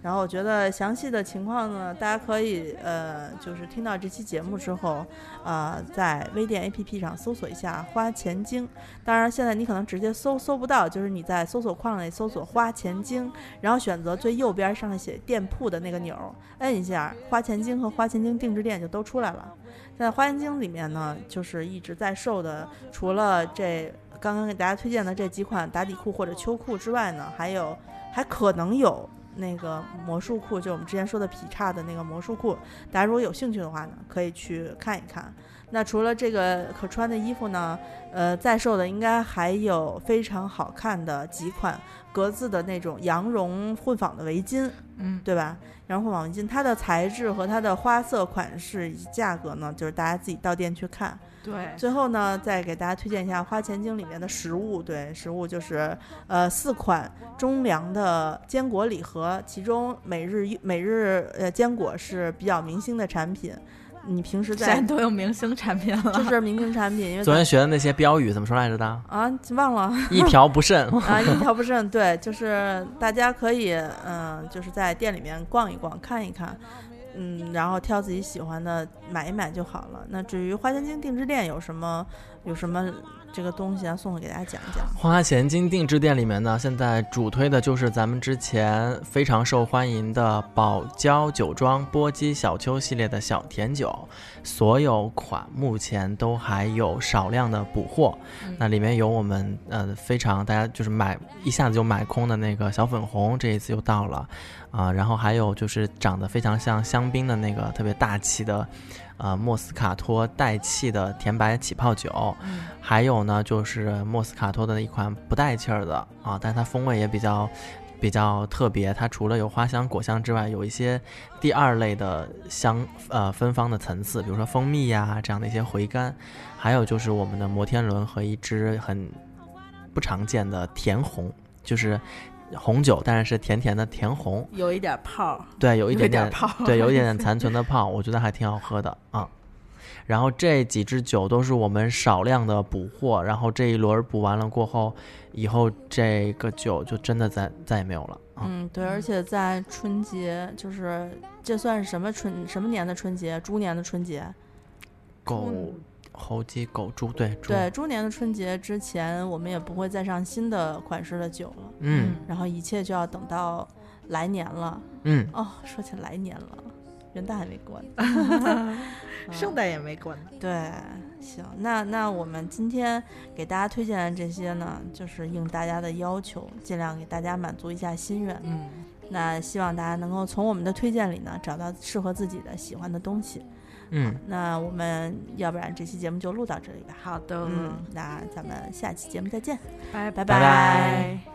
然后我觉得详细的情况呢，大家可以呃，就是听到这期节目之后，呃，在微店 APP 上搜索一下“花钱精”。当然，现在你可能直接搜搜不到，就是你在搜索框里搜索“花钱精”，然后选择最右边上面写店铺的那个钮儿，摁一下“花钱精”和“花钱精定制店”就都出来了。在花钱精里面呢，就是一直在售的，除了这刚刚给大家推荐的这几款打底裤或者秋裤之外呢，还有还可能有那个魔术裤，就我们之前说的劈叉的那个魔术裤，大家如果有兴趣的话呢，可以去看一看。那除了这个可穿的衣服呢，呃，在售的应该还有非常好看的几款格子的那种羊绒混纺的围巾，嗯，对吧？羊绒混纺围巾，它的材质和它的花色、款式以及价格呢，就是大家自己到店去看。对，最后呢，再给大家推荐一下花钱精里面的食物。对，食物就是呃四款中粮的坚果礼盒，其中每日每日呃坚果是比较明星的产品。你平时现在在都有明星产品了，就是明星产品，因为昨天学的那些标语怎么说来着的？啊忘了一条不慎。啊一条不慎。对，就是大家可以嗯、就是在店里面逛一逛，看一看。嗯，然后挑自己喜欢的买一买就好了。那至于花钱精定制店有什么有什么这个东西啊，宋宋给大家讲一讲。花钱精定制店里面呢，现在主推的就是咱们之前非常受欢迎的宝娇酒庄波姬小丘系列的小甜酒，所有款目前都还有少量的补货。那里面有我们呃非常大家就是买一下子就买空的那个小粉红，这一次又到了啊、然后还有就是长得非常像香槟的那个特别大气的。呃，莫斯卡托带气的甜白起泡酒，还有呢，就是莫斯卡托的一款不带气儿的啊，但是它风味也比较比较特别。它除了有花香、果香之外，有一些第二类的香呃芬芳的层次，比如说蜂蜜呀、这样的一些回甘。还有就是我们的摩天轮和一支很不常见的甜红，就是红酒，但是是甜甜的甜红，有一点泡儿，对，有一点点泡儿对，有一点点残存的泡，我觉得还挺好喝的啊。然后这几支酒都是我们少量的补货，然后这一轮补完了过后，以后这个酒就真的再再也没有了啊。嗯，对，而且在春节，就是这算是什么春什么年的春节？猪年的春节。狗、猴鸡、狗、猪，对，猪，对，猪年的春节之前，我们也不会再上新的款式的酒了，嗯然后一切就要等到来年了。嗯，哦，说起来年了，元旦还没过呢。圣诞也没过呢。对，行，那那我们今天给大家推荐的这些呢，就是应大家的要求，尽量给大家满足一下心愿。嗯，那希望大家能够从我们的推荐里呢，找到适合自己的喜欢的东西。嗯，那我们要不然这期节目就录到这里吧。好的，嗯，那咱们下期节目再见，拜拜。拜拜